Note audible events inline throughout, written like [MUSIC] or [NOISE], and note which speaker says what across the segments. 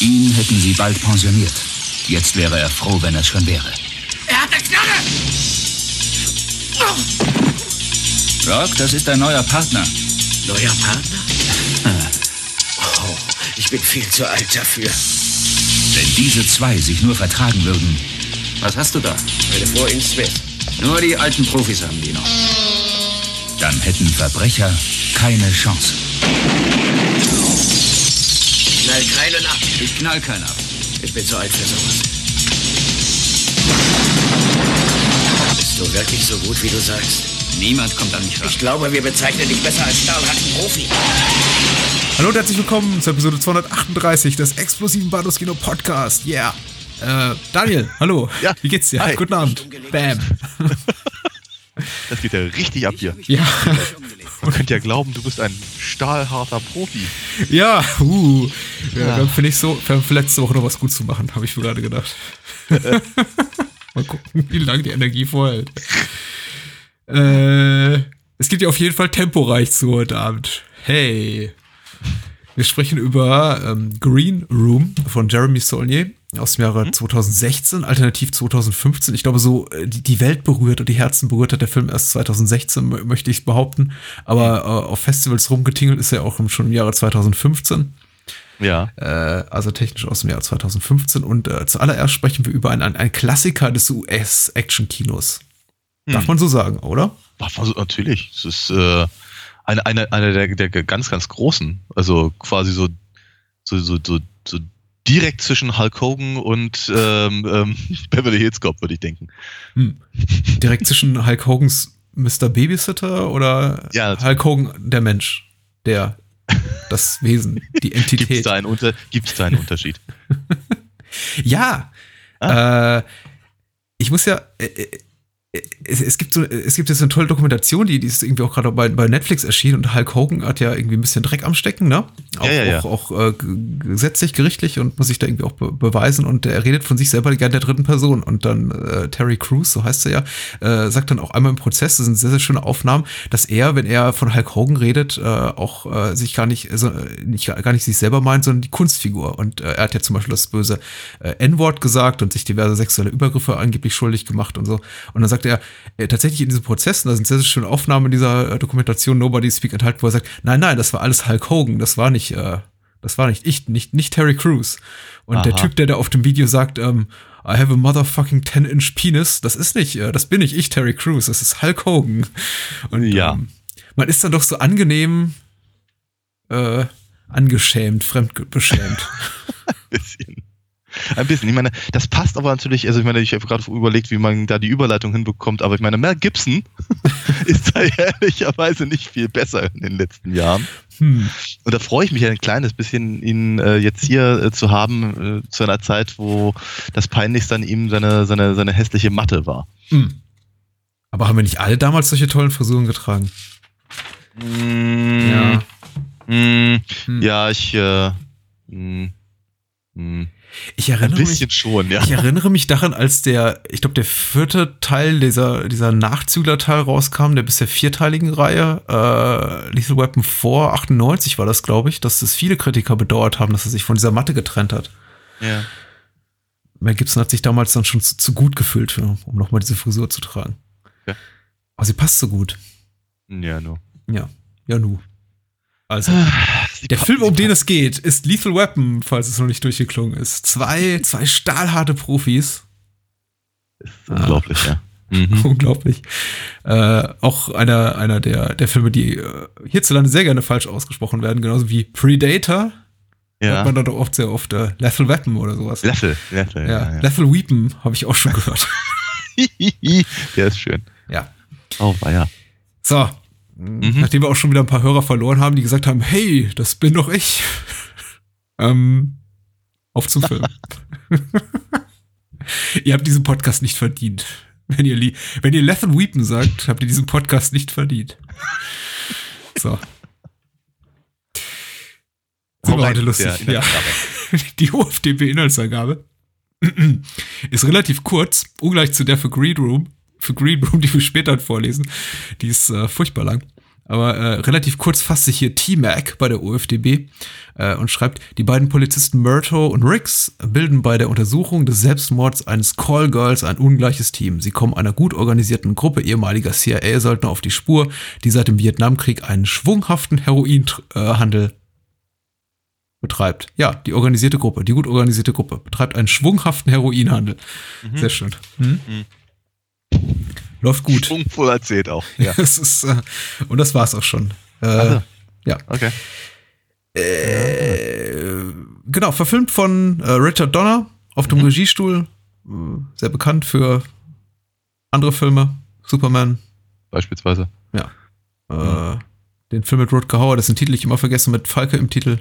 Speaker 1: Ihn hätten sie bald pensioniert. Jetzt wäre er froh, wenn es schon wäre.
Speaker 2: Er hat eine Knarre!
Speaker 1: Rock, das ist dein neuer Partner.
Speaker 2: Neuer Partner? [LAUGHS] Oh, ich bin viel zu alt dafür.
Speaker 1: Wenn diese zwei sich nur vertragen würden. Was hast du da?
Speaker 2: Meine Frau in.
Speaker 1: Nur die alten Profis haben die noch. Dann hätten Verbrecher keine Chance.
Speaker 2: Knall ab.
Speaker 1: Ich knall keinen ab.
Speaker 2: Ich bin zu alt für sowas. Bist du wirklich so gut, wie du sagst?
Speaker 1: Niemand kommt an mich ran.
Speaker 2: Ich glaube, wir bezeichnen dich besser als stahlharten Profi.
Speaker 3: Hallo und herzlich willkommen zur Episode 238 des explosiven Bados Kino Podcast. Yeah. Äh, Daniel, hallo.
Speaker 4: Ja.
Speaker 3: Wie geht's dir?
Speaker 4: Hi.
Speaker 3: Guten Abend. Bam.
Speaker 4: Das geht ja richtig ab hier.
Speaker 3: Ja.
Speaker 4: Man könnte ja glauben, du bist ein stahlharter Profi.
Speaker 3: Ja, uh. Ja,
Speaker 4: Ja.
Speaker 3: Dann finde ich so, für letzte Woche noch was gut zu machen, habe ich mir gerade gedacht. [LAUGHS] Mal gucken, wie lange die Energie vorhält. Äh, es geht ja auf jeden Fall temporeich zu heute Abend. Hey. Wir sprechen über ähm, Green Room von Jeremy Saulnier aus dem Jahre 2016, alternativ 2015. Ich glaube, so äh, die, die Welt berührt und die Herzen berührt hat der Film erst 2016, mö- möchte ich behaupten. Aber äh, auf Festivals rumgetingelt ist er auch schon im Jahre 2015
Speaker 4: Ja.
Speaker 3: äh, also technisch aus dem Jahr 2015. Und äh, zuallererst sprechen wir über einen, einen, Klassiker des US-Action-Kinos. Darf man so sagen, oder?
Speaker 4: Ach, Also, natürlich. Es ist äh, eine, eine, eine der, der ganz, ganz großen. Also quasi so, so, so, so, so direkt zwischen Hulk Hogan und ähm, ähm, [LAUGHS] Beverly Hills Cop, würde ich denken.
Speaker 3: Hm. Direkt zwischen Hulk Hogans Mr. Babysitter oder
Speaker 4: Ja,
Speaker 3: Hulk Hogan der Mensch, der das Wesen, die [LAUGHS]
Speaker 4: Gibt es
Speaker 3: Entität.
Speaker 4: da, einen Unter gibt's da einen Unterschied? [LAUGHS]
Speaker 3: Ja.
Speaker 4: Ah.
Speaker 3: Äh, ich muss ja. Äh, äh, es, es gibt so, es gibt jetzt eine tolle Dokumentation, die, die ist irgendwie auch gerade bei, bei Netflix erschienen und Hulk Hogan hat ja irgendwie ein bisschen Dreck am Stecken, ne? Auch,
Speaker 4: Ja, ja,
Speaker 3: auch, auch äh, gesetzlich, gerichtlich und muss sich da irgendwie auch be beweisen. Und er redet von sich selber gerne der dritten Person. Und dann äh, Terry Crews, so heißt er ja, äh, sagt dann auch einmal im Prozess, das sind sehr, sehr schöne Aufnahmen, dass er, wenn er von Hulk Hogan redet, äh, auch äh, sich gar nicht, also, nicht, gar nicht sich selber meint, sondern die Kunstfigur. Und äh, er hat ja zum Beispiel das böse N-Wort gesagt und sich diverse sexuelle Übergriffe angeblich schuldig gemacht und so. Und dann sagt er, tatsächlich in diesen Prozessen, da sind sehr, sehr schöne Aufnahmen in dieser Dokumentation Nobody Speak Enthalten, wo er sagt, nein, nein, das war alles Hulk Hogan, das war nicht, äh, das war nicht ich, nicht, nicht Terry Crews. Und der
Speaker 4: Aha.
Speaker 3: Typ, der da auf dem Video sagt, ähm, I have a motherfucking 10-inch penis, das ist nicht, äh, das bin nicht ich, Terry Crews, das ist Hulk Hogan. Und
Speaker 4: Ja.
Speaker 3: ähm, man ist dann doch so angenehm äh, angeschämt, fremdbeschämt. [LAUGHS]
Speaker 4: bisschen. Ein bisschen. Ich meine, das passt aber natürlich, also ich meine, ich habe gerade überlegt, wie man da die Überleitung hinbekommt, aber ich meine, Mel Gibson [LAUGHS] ist da [LAUGHS] ehrlicherweise nicht viel besser in den letzten Jahren.
Speaker 3: Hm.
Speaker 4: Und da freue ich mich ein kleines bisschen, ihn äh, jetzt hier äh, zu haben, äh, zu einer Zeit, wo das Peinlichste an ihm seine, seine, seine hässliche Matte war.
Speaker 3: Hm. Aber haben wir nicht alle damals solche tollen Frisuren getragen?
Speaker 4: Ja. Mm,
Speaker 3: Hm.
Speaker 4: ja, ich, äh, mm,
Speaker 3: Ich
Speaker 4: ein
Speaker 3: erinnere mich.
Speaker 4: bisschen schon, ja.
Speaker 3: Ich erinnere mich daran, als der, ich glaube, der vierte Teil dieser, dieser Nachzügler-Teil rauskam, der bis der vierteiligen Reihe, äh, Lethal Weapon 4, 98 war das, glaube ich, dass es viele Kritiker bedauert haben, dass er sich von dieser Matte getrennt hat.
Speaker 4: ja.
Speaker 3: Mel Gibson hat sich damals dann schon zu, zu gut gefühlt, für, um nochmal diese Frisur zu tragen.
Speaker 4: Ja.
Speaker 3: Aber sie passt so gut.
Speaker 4: Ja, nur.
Speaker 3: Ja, ja nu. Also, [SIGHS] Der Film, um den es geht, ist Lethal Weapon, falls es noch nicht durchgeklungen ist. Zwei, zwei stahlharte Profis.
Speaker 4: ist unglaublich, ja. [LAUGHS] Mhm.
Speaker 3: Unglaublich. Äh, auch einer, einer der, der Filme, die äh, hierzulande sehr gerne falsch ausgesprochen werden, genauso wie Predator. Hört
Speaker 4: Ja.
Speaker 3: man da doch oft sehr oft äh, Lethal Weapon oder sowas.
Speaker 4: Löffel, Löffel,
Speaker 3: ja,
Speaker 4: ja, ja.
Speaker 3: Lethal Weapon habe ich auch schon gehört. [LAUGHS] [LAUGHS]
Speaker 4: Der ist schön.
Speaker 3: ja.
Speaker 4: Oh, war ja.
Speaker 3: So. Nachdem wir auch schon wieder ein paar Hörer verloren haben, die gesagt haben, hey, das bin doch ich. [LAUGHS] ähm, auf zum Film. [LAUGHS] ihr habt diesen Podcast nicht verdient. Wenn ihr, wenn ihr Lethal Weapon sagt, habt ihr diesen Podcast nicht verdient. So. Sind wir heute lustig. Ja. [LAUGHS] Die OFDB-Inhaltsangabe [CLEARS THROAT] ist relativ kurz, ungleich zu der für Green Room, für Green Room, [LAUGHS] die wir später vorlesen. Die ist äh, furchtbar lang. Aber äh, relativ kurz fasst sich hier T-Mac bei der OFDB äh, und schreibt, die beiden Polizisten Murto und Riggs bilden bei der Untersuchung des Selbstmords eines Callgirls ein ungleiches Team. Sie kommen einer gut organisierten Gruppe ehemaliger CIA-Söldner auf die Spur, die seit dem Vietnamkrieg einen schwunghaften Heroinhandel betreibt. Ja, die organisierte Gruppe, die gut organisierte Gruppe betreibt einen schwunghaften Heroinhandel.
Speaker 4: Mhm.
Speaker 3: Sehr schön. Hm? Läuft gut.
Speaker 4: Schwungvoll erzählt auch. [LAUGHS] Ja.
Speaker 3: Das ist, äh, und das war's auch schon. Äh,
Speaker 4: Also.
Speaker 3: Ja.
Speaker 4: Okay.
Speaker 3: Äh, genau, verfilmt von äh, Richard Donner auf dem
Speaker 4: Mhm.
Speaker 3: Regiestuhl. Sehr bekannt für andere Filme. Superman.
Speaker 4: Beispielsweise.
Speaker 3: Äh, den Film mit Rutger Hauer, dessen Titel ich immer vergesse, mit Falke im Titel.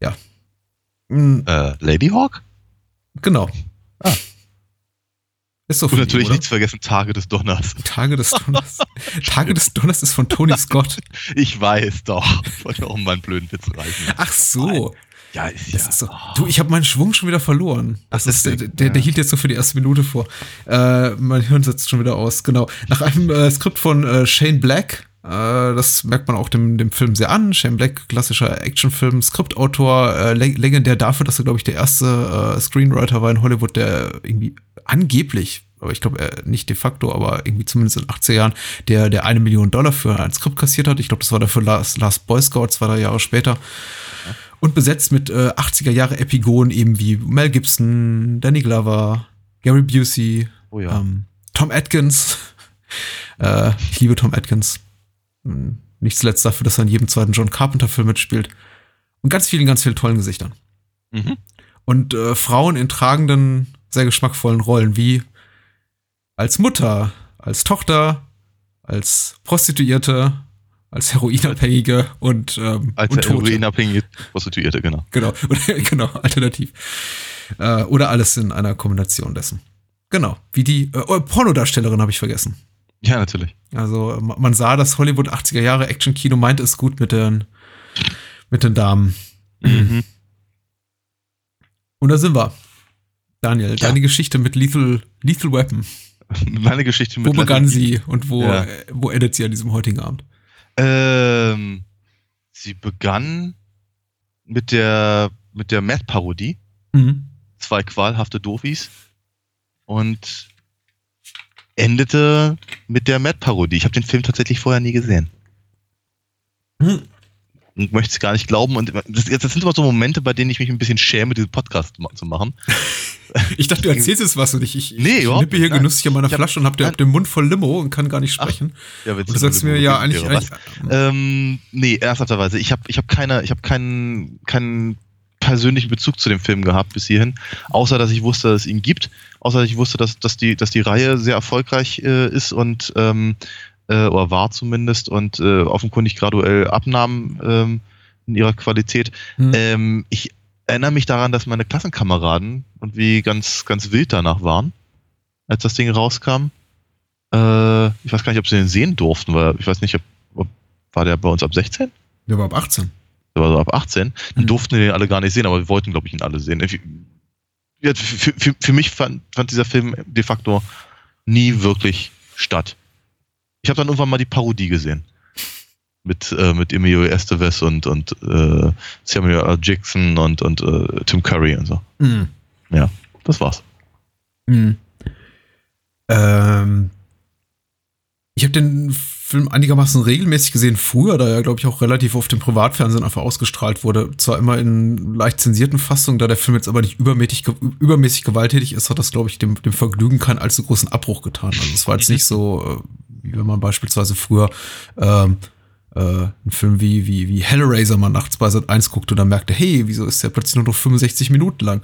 Speaker 3: Ja. Mm,
Speaker 4: Äh, Lady Hawk?
Speaker 3: genau.
Speaker 4: Ah.
Speaker 3: Ist so
Speaker 4: Und natürlich
Speaker 3: oder?
Speaker 4: nicht zu vergessen, Tage des Donners.
Speaker 3: Tage des Donners. [LAUGHS] Tage des Donners ist von Tony Scott.
Speaker 4: Ich weiß doch. Ich wollte auch mal einen blöden Witz reißen.
Speaker 3: Ach so.
Speaker 4: Ja, ist ja.
Speaker 3: ist so. Du, ich habe meinen Schwung schon wieder verloren. Das
Speaker 4: Ach,
Speaker 3: ist, der, der, der hielt jetzt so für die erste Minute vor. Äh, mein Hirn setzt schon wieder aus. Genau. Nach einem äh, Skript von äh, Shane Black. Äh, das merkt man auch dem, dem Film sehr an. Shane Black, klassischer Actionfilm, Skriptautor, äh, leg legendär dafür, dass er, glaube ich, der erste äh, Screenwriter war in Hollywood, der irgendwie angeblich, aber ich glaube äh, nicht de facto, aber irgendwie zumindest in den 80er Jahren, der, der eine Million Dollar für ein Skript kassiert hat. Ich glaube, das war dafür Last, Last Boy Scout, zwei, drei Jahre später. Und besetzt mit äh, 80er Jahre Epigonen eben wie Mel Gibson, Danny Glover, Gary Busey,
Speaker 4: Oh ja.
Speaker 3: ähm, Tom Atkins. [LAUGHS] äh, ich liebe Tom Atkins. Hm, Nicht zuletzt dafür, dass er in jedem zweiten John Carpenter-Film mitspielt. Und ganz vielen, ganz vielen tollen Gesichtern.
Speaker 4: Mhm.
Speaker 3: Und äh, Frauen in tragenden, sehr geschmackvollen Rollen, wie als Mutter, als Tochter, als Prostituierte, als Heroinabhängige und, ähm,
Speaker 4: Als
Speaker 3: und
Speaker 4: heroinabhängige Prostituierte, genau.
Speaker 3: Genau, [LAUGHS] genau, alternativ. Äh, oder alles in einer Kombination dessen. Genau, wie die äh, oh, Pornodarstellerin habe ich vergessen.
Speaker 4: Ja, natürlich.
Speaker 3: Also ma- man sah, dass Hollywood 80er Jahre Action-Kino meinte es gut mit den, mit den Damen.
Speaker 4: Mhm.
Speaker 3: Und da sind wir. Daniel,
Speaker 4: Ja.
Speaker 3: deine Geschichte mit Lethal, Lethal Weapon. [LAUGHS]
Speaker 4: Meine Geschichte mit
Speaker 3: Wo begann
Speaker 4: Leslie-
Speaker 3: sie und wo,
Speaker 4: Ja.
Speaker 3: wo endet sie an diesem heutigen Abend?
Speaker 4: Ähm, sie begann mit der, mit der Matt-Parodie.
Speaker 3: Mhm.
Speaker 4: Zwei qualhafte Dofis. Und endete mit der Matt-Parodie. Ich habe den Film tatsächlich vorher nie gesehen.
Speaker 3: Hm.
Speaker 4: Und möchte es gar nicht glauben. Und das, das sind immer so Momente, bei denen ich mich ein bisschen schäme, diesen Podcast zu machen.
Speaker 3: Ich dachte, du erzählst jetzt was und ich, ich,
Speaker 4: Nee,
Speaker 3: ich nippe hier
Speaker 4: nein.
Speaker 3: genüsslich an meiner
Speaker 4: Ich hab-
Speaker 3: Flasche und hab, den- hab den Mund voll Limo und kann gar nicht
Speaker 4: Ach,
Speaker 3: sprechen.
Speaker 4: Ja, wenn's
Speaker 3: und du sagst mir ja eigentlich, eigentlich
Speaker 4: Ähm, nee, ernsthafterweise. Ich habe ich hab keine, ich habe keinen, keinen persönlichen Bezug zu dem Film gehabt bis hierhin, außer dass ich wusste, dass es ihn gibt, außer dass ich wusste, dass, dass, die, dass die Reihe sehr erfolgreich äh, ist und ähm, äh, oder war zumindest und äh, offenkundig graduell abnahm ähm, in ihrer Qualität.
Speaker 3: Hm.
Speaker 4: Ähm, ich erinnere mich daran, dass meine Klassenkameraden und wie ganz, ganz wild danach waren, als das Ding rauskam. Äh, ich weiß gar nicht, ob sie den sehen durften, weil ich weiß nicht, ob, ob war der bei uns ab 16?
Speaker 3: Der war ab 18.
Speaker 4: Der war so ab 18. Dann
Speaker 3: Mhm.
Speaker 4: durften wir den alle gar nicht sehen, aber wir wollten, glaube ich, ihn alle sehen. Ich- Ja, für, für, für mich fand, fand dieser Film de facto nie wirklich statt. Ich habe dann irgendwann mal die Parodie gesehen. Mit, äh, mit Emilio Estevez und, und äh, Samuel L. Jackson und, und äh, Tim Curry und so.
Speaker 3: Mhm.
Speaker 4: Das war's.
Speaker 3: Mhm. Ähm, ich habe den Film einigermaßen regelmäßig gesehen, früher, da er, glaube ich, auch relativ auf dem Privatfernsehen einfach ausgestrahlt wurde. Zwar immer in leicht zensierten Fassungen, da der Film jetzt aber nicht übermäßig, übermäßig gewalttätig ist, hat das, glaube ich, dem, dem Vergnügen keinen allzu großen Abbruch getan. Also es war jetzt [LAUGHS] nicht so, äh, wie wenn man beispielsweise früher ähm, äh, einen Film wie, wie, wie Hellraiser mal nachts bei Sat 1 guckte und dann merkte, hey, wieso ist der plötzlich nur noch 65 Minuten lang?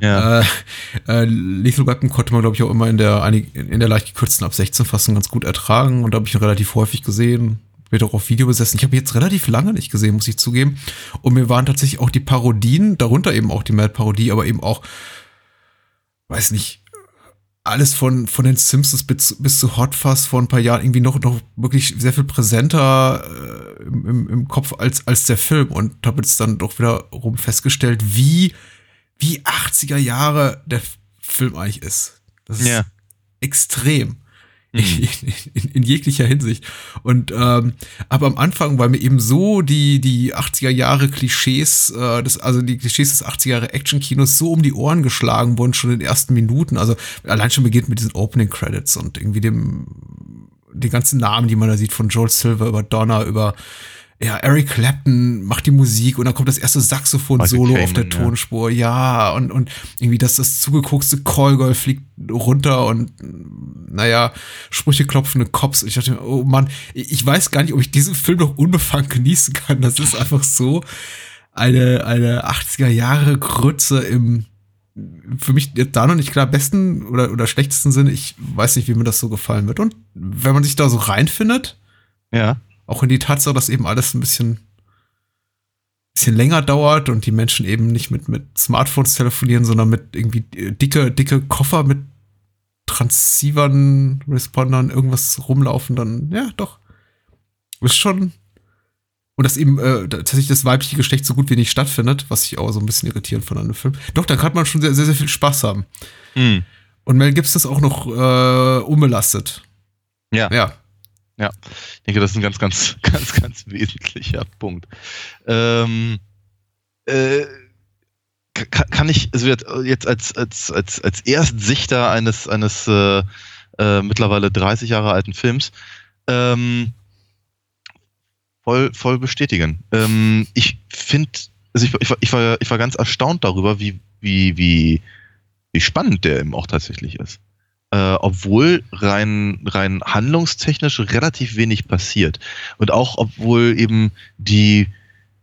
Speaker 4: Ja.
Speaker 3: Äh, äh, Lethal Weapon konnte man, glaube ich, auch immer in der, in der leicht gekürzten ab 16 Fassung ganz gut ertragen und da habe ich ihn relativ häufig gesehen. Wird auch auf Video besessen. Ich habe ihn jetzt relativ lange nicht gesehen, muss ich zugeben. Und mir waren tatsächlich auch die Parodien, darunter eben auch die Mad-Parodie, aber eben auch, weiß nicht, alles von, von den Simpsons bis, bis zu Hot Fuzz vor ein paar Jahren irgendwie noch, noch wirklich sehr viel präsenter äh, im, im, Kopf als, als der Film und habe jetzt dann doch wiederum festgestellt, wie, wie 80er Jahre der Film eigentlich ist. Das ist
Speaker 4: Ja.
Speaker 3: extrem. In, in, in, jeglicher Hinsicht. Und ähm, aber am Anfang, weil mir eben so die die 80er Jahre Klischees, äh, das, also die Klischees des 80er Jahre Action-Kinos so um die Ohren geschlagen wurden, schon in den ersten Minuten. Also allein schon beginnt mit diesen Opening Credits und irgendwie dem die ganzen Namen, die man da sieht, von Joel Silver über Donna, über ja, Eric Clapton macht die Musik und dann kommt das erste Saxophon-Solo auf der Tonspur, ja. ja, und, und irgendwie, dass das zugeguckste Callgirl fliegt runter und naja, Sprüche klopfende Cops. Ich dachte, oh Mann, ich weiß gar nicht, ob ich diesen Film noch unbefangen genießen kann. Das ist einfach so eine, eine 80er Jahre Grütze im, für mich da noch nicht klar besten oder, oder schlechtesten Sinne. Ich weiß nicht, wie mir das so gefallen wird. Und wenn man sich da so reinfindet,
Speaker 4: ja
Speaker 3: auch in die Tatsache, dass eben alles ein bisschen, bisschen länger dauert und die Menschen eben nicht mit, mit Smartphones telefonieren, sondern mit irgendwie dicke, dicke Koffer mit Transceivern, Respondern, irgendwas rumlaufen, dann, ja, doch. Ist schon. Und dass eben äh, tatsächlich das weibliche Geschlecht so gut wie nicht stattfindet, was ich auch so ein bisschen irritierend von einem Film. Doch, da kann man schon sehr, sehr, sehr viel Spaß haben. Mhm. Und Mel Gibson ist auch noch äh, unbelastet.
Speaker 4: Ja. Ja. Ja, ich denke, das ist ein ganz, ganz, [LAUGHS] ganz, ganz wesentlicher Punkt. Ähm, äh, kann ich, also jetzt als, als, als, als Erstsichter eines, eines äh, äh, mittlerweile 30 Jahre alten Films, ähm, voll, voll bestätigen. Ähm, ich finde, also ich, ich, war, ich, war, ich war ganz erstaunt darüber, wie, wie, wie, wie spannend der eben auch tatsächlich ist äh, obwohl rein, rein handlungstechnisch relativ wenig passiert. Und auch obwohl eben die,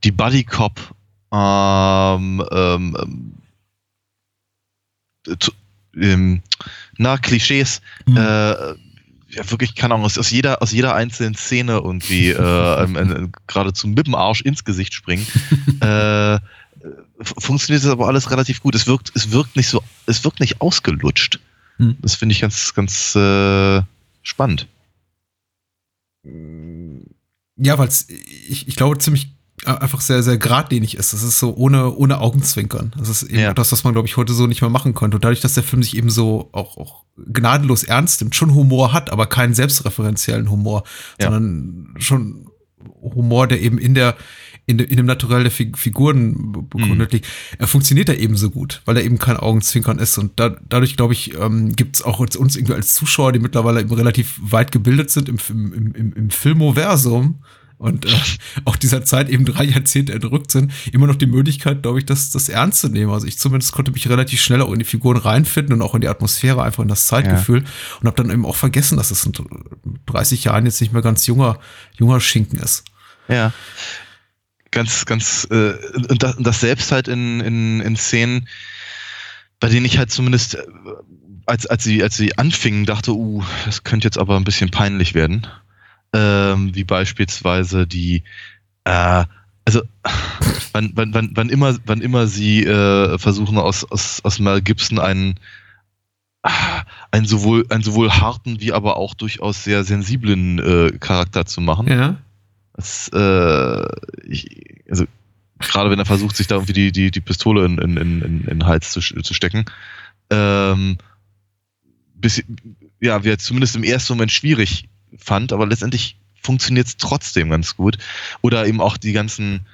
Speaker 4: die Buddy Cop ähm, ähm, zu, ähm, na, Klischees, mhm. äh, ja, wirklich, keine Ahnung, aus, aus, jeder, aus jeder einzelnen Szene irgendwie äh, ähm, äh, geradezu mit dem Arsch ins Gesicht springen. [LAUGHS] äh, funktioniert das aber alles relativ gut. Es wirkt, es wirkt nicht so, es wirkt nicht ausgelutscht. Hm. Das finde ich ganz, ganz äh, spannend.
Speaker 3: Ja, weil es, ich, ich glaube, ziemlich äh, einfach sehr, sehr geradlinig ist. Das ist so ohne, ohne Augenzwinkern. Das ist eben ja. das, was man, glaube ich, heute so nicht mehr machen könnte. Und dadurch, dass der Film sich eben so auch, auch gnadenlos ernst nimmt, schon Humor hat, aber keinen selbstreferenziellen Humor, ja. sondern schon Humor, der eben in der, in, in dem Naturell der Figuren begründet mhm. liegt, er funktioniert da eben so gut, weil er eben kein Augenzwinkern ist. Und da, dadurch, glaube ich, ähm, gibt es auch uns irgendwie als Zuschauer, die mittlerweile eben relativ weit gebildet sind im, im, im, im Filmoversum und äh, [LAUGHS] auch dieser Zeit eben drei Jahrzehnte entrückt sind, immer noch die Möglichkeit, glaube ich, das, das ernst zu nehmen. Also ich zumindest konnte mich relativ schnell auch in die Figuren reinfinden und auch in die Atmosphäre, einfach in das Zeitgefühl ja. und habe dann eben auch vergessen, dass es in 30 Jahren jetzt nicht mehr ganz junger, junger Schinken ist.
Speaker 4: Ja, ganz, ganz, äh, und, das, und das selbst halt in, in, in Szenen, bei denen ich halt zumindest, äh, als, als sie, als sie anfingen, dachte, uh, das könnte jetzt aber ein bisschen peinlich werden. Ähm, wie beispielsweise die, äh, also wann, wann, wann, wann immer, wann immer sie äh, versuchen aus, aus, aus Mel Gibson einen, einen sowohl, einen sowohl harten wie aber auch durchaus sehr sensiblen äh, Charakter zu machen.
Speaker 3: Ja.
Speaker 4: Das, äh, ich, also gerade wenn er versucht, sich da irgendwie die, die, die Pistole in, in, in, in den Hals zu, zu stecken, ähm, bis, ja, wir zumindest im ersten Moment schwierig fand, aber letztendlich funktioniert es trotzdem ganz gut. Oder eben auch die ganzen,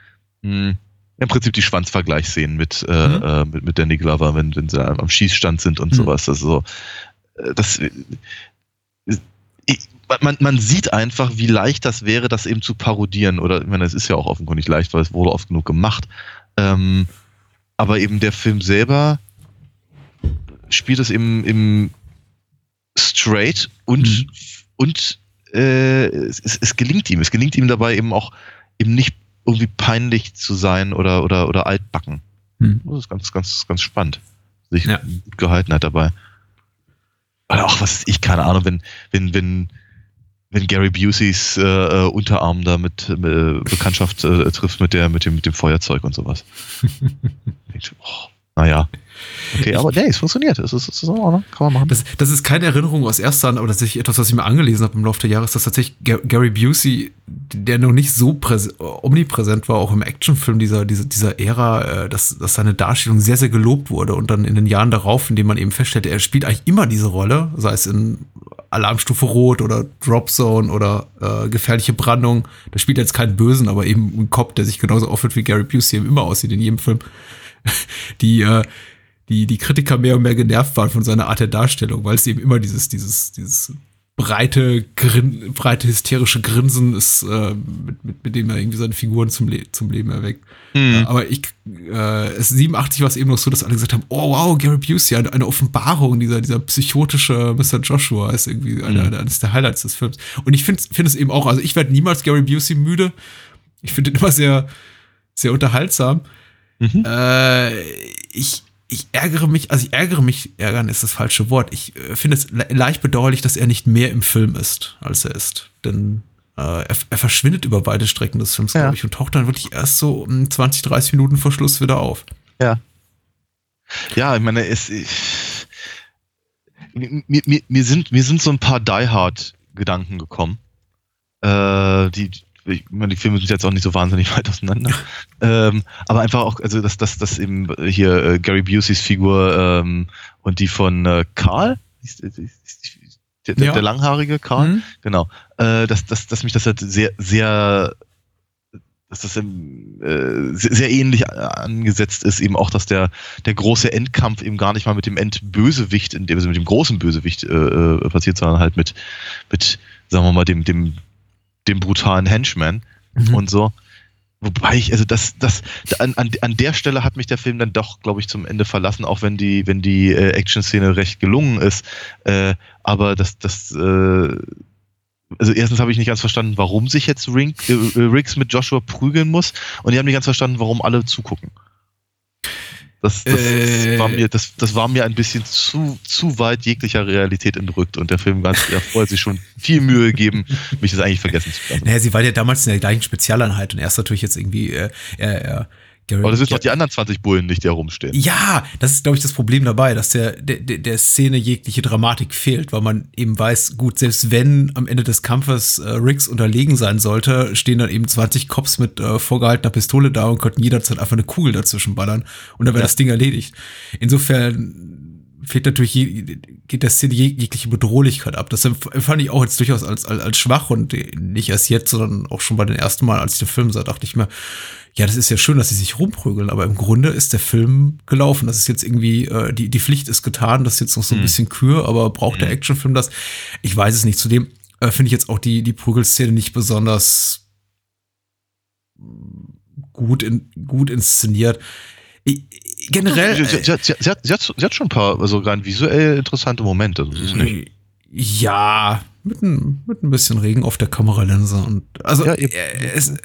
Speaker 4: mh, hm, im Prinzip die Schwanzvergleichsszenen mit, äh, mhm. äh, mit, mit Danny Glover, wenn, wenn sie am Schießstand sind und mhm. sowas. Also, das, ich, man, man sieht einfach, wie leicht das wäre, das eben zu parodieren. Oder, ich meine, es ist ja auch offenkundig leicht, weil es wurde oft genug gemacht. Ähm, aber eben der Film selber spielt es eben im straight und, mhm. und äh, es, es gelingt ihm. Es gelingt ihm dabei eben auch eben nicht irgendwie peinlich zu sein oder, oder, oder altbacken. Mhm. Das ist ganz, ganz, ganz spannend. Sich ja. gehalten hat dabei. Oder auch, was ich, keine Ahnung, wenn, wenn, wenn, wenn Gary Buseys äh, äh, Unterarm da mit äh, Bekanntschaft äh, trifft mit der, mit dem, mit dem Feuerzeug und sowas. [LAUGHS] oh, naja. Okay, aber nee, es funktioniert. Es ist, es ist auch, ne?
Speaker 3: Kann man machen. Das, das, ist keine Erinnerung aus erster Hand, aber tatsächlich etwas, was ich mir angelesen habe im Laufe der Jahre, ist, dass tatsächlich Gary Busey, der noch nicht so omnipräsent war, auch im Actionfilm dieser, dieser, dieser Ära, äh, dass, dass seine Darstellung sehr, sehr gelobt wurde und dann in den Jahren darauf, in denen man eben feststellte, er spielt eigentlich immer diese Rolle, sei es in Alarmstufe Rot oder Drop Zone oder äh, gefährliche Brandung. Da spielt jetzt keinen Bösen, aber eben ein Cop, der sich genauso aufführt wie Gary Busey eben immer aussieht in jedem Film. [LAUGHS] Die, äh, die, die Kritiker mehr und mehr genervt waren von seiner Art der Darstellung, weil es eben immer dieses, dieses, dieses breite, grin, breite hysterische Grinsen ist, äh, mit, mit, mit dem er irgendwie seine Figuren zum, Le zum Leben erweckt. Mhm. Aber ich, äh, es 87 war es eben noch so, dass alle gesagt haben, oh wow, Gary Busey, eine, eine Offenbarung, dieser, dieser psychotische Mr. Joshua ist irgendwie eine, mhm. eines der Highlights des Films. Und ich finde find es eben auch, also ich werde niemals Gary Busey müde. Ich finde ihn immer sehr, sehr unterhaltsam. Mhm. Äh, ich, ich ärgere mich, also ich ärgere mich, ärgern ist das falsche Wort. Ich äh, finde es le leicht bedauerlich, dass er nicht mehr im Film ist, als er ist. Denn äh, er, er, verschwindet über beide Strecken des Films, ja. glaube ich, und taucht dann wirklich erst so um 20, 30 Minuten vor Schluss wieder auf.
Speaker 4: Ja. Ja, ich meine, es. Ich, mir, mir, mir, sind, mir sind so ein paar Die Hard-Gedanken gekommen. Äh, die, ich meine, die Filme sind jetzt auch nicht so wahnsinnig [LAUGHS] weit auseinander. ähm, aber einfach auch, also dass das, das eben hier äh, Gary Buseys Figur ähm, und die von äh, Karl, der, der, ja. der langhaarige Karl, mhm. genau, äh, dass, dass, dass mich das halt sehr, sehr dass das äh, sehr, sehr ähnlich angesetzt ist, eben auch, dass der, der große Endkampf eben gar nicht mal mit dem Endbösewicht, in dem, also mit dem großen Bösewicht äh, äh, passiert, sondern halt mit, mit, sagen wir mal, dem, dem dem brutalen Henchman mhm. und so. Wobei ich, also das, das, an, an, an der Stelle hat mich der Film dann doch, glaube ich, zum Ende verlassen, auch wenn die, wenn die äh, Action-Szene recht gelungen ist. Äh, aber das, das, äh, also erstens habe ich nicht ganz verstanden, warum sich jetzt Rink, äh, Riggs mit Joshua prügeln muss. Und die haben nicht ganz verstanden, warum alle zugucken. Das, das, äh, war mir, das, das war mir ein bisschen zu, zu weit jeglicher Realität entrückt und der Film ganz der vorher sich schon viel Mühe gegeben, mich das eigentlich vergessen zu lassen.
Speaker 3: Naja, sie war ja damals in der gleichen Spezialeinheit und er ist natürlich jetzt irgendwie, äh, äh,
Speaker 4: Gary, Aber das sind doch die anderen 20 Bullen nicht, die herumstehen.
Speaker 3: Ja, das ist, glaube ich, das Problem dabei, dass der, der, der Szene jegliche Dramatik fehlt, weil man eben weiß, gut, selbst wenn am Ende des Kampfes äh, Riggs unterlegen sein sollte, stehen dann eben 20 Cops mit äh, vorgehaltener Pistole da und könnten jederzeit einfach eine Kugel dazwischen ballern und dann wäre ja. das Ding erledigt. Insofern fehlt natürlich, je, geht der Szene jegliche Bedrohlichkeit ab. Das empfand ich auch jetzt durchaus als, als, als schwach und nicht erst jetzt, sondern auch schon bei den ersten Mal, als ich den Film sah, dachte ich mir, ja, das ist ja schön, dass sie sich rumprügeln, aber im Grunde ist der Film gelaufen. Das ist jetzt irgendwie, äh, die, die Pflicht ist getan, das ist jetzt noch so ein mhm. bisschen Kür, aber braucht der mhm. Actionfilm das? Ich weiß es nicht. Zudem äh, finde ich jetzt auch die, die Prügelszene nicht besonders gut, in, gut inszeniert. Ich, generell.
Speaker 4: Sie, sie, sie, sie, hat, sie, hat, sie hat schon ein paar, also rein visuell interessante Momente. Das ist nicht.
Speaker 3: Ja, mit ein, mit ein bisschen Regen auf der Kameralinse und also ja, äh, es, äh,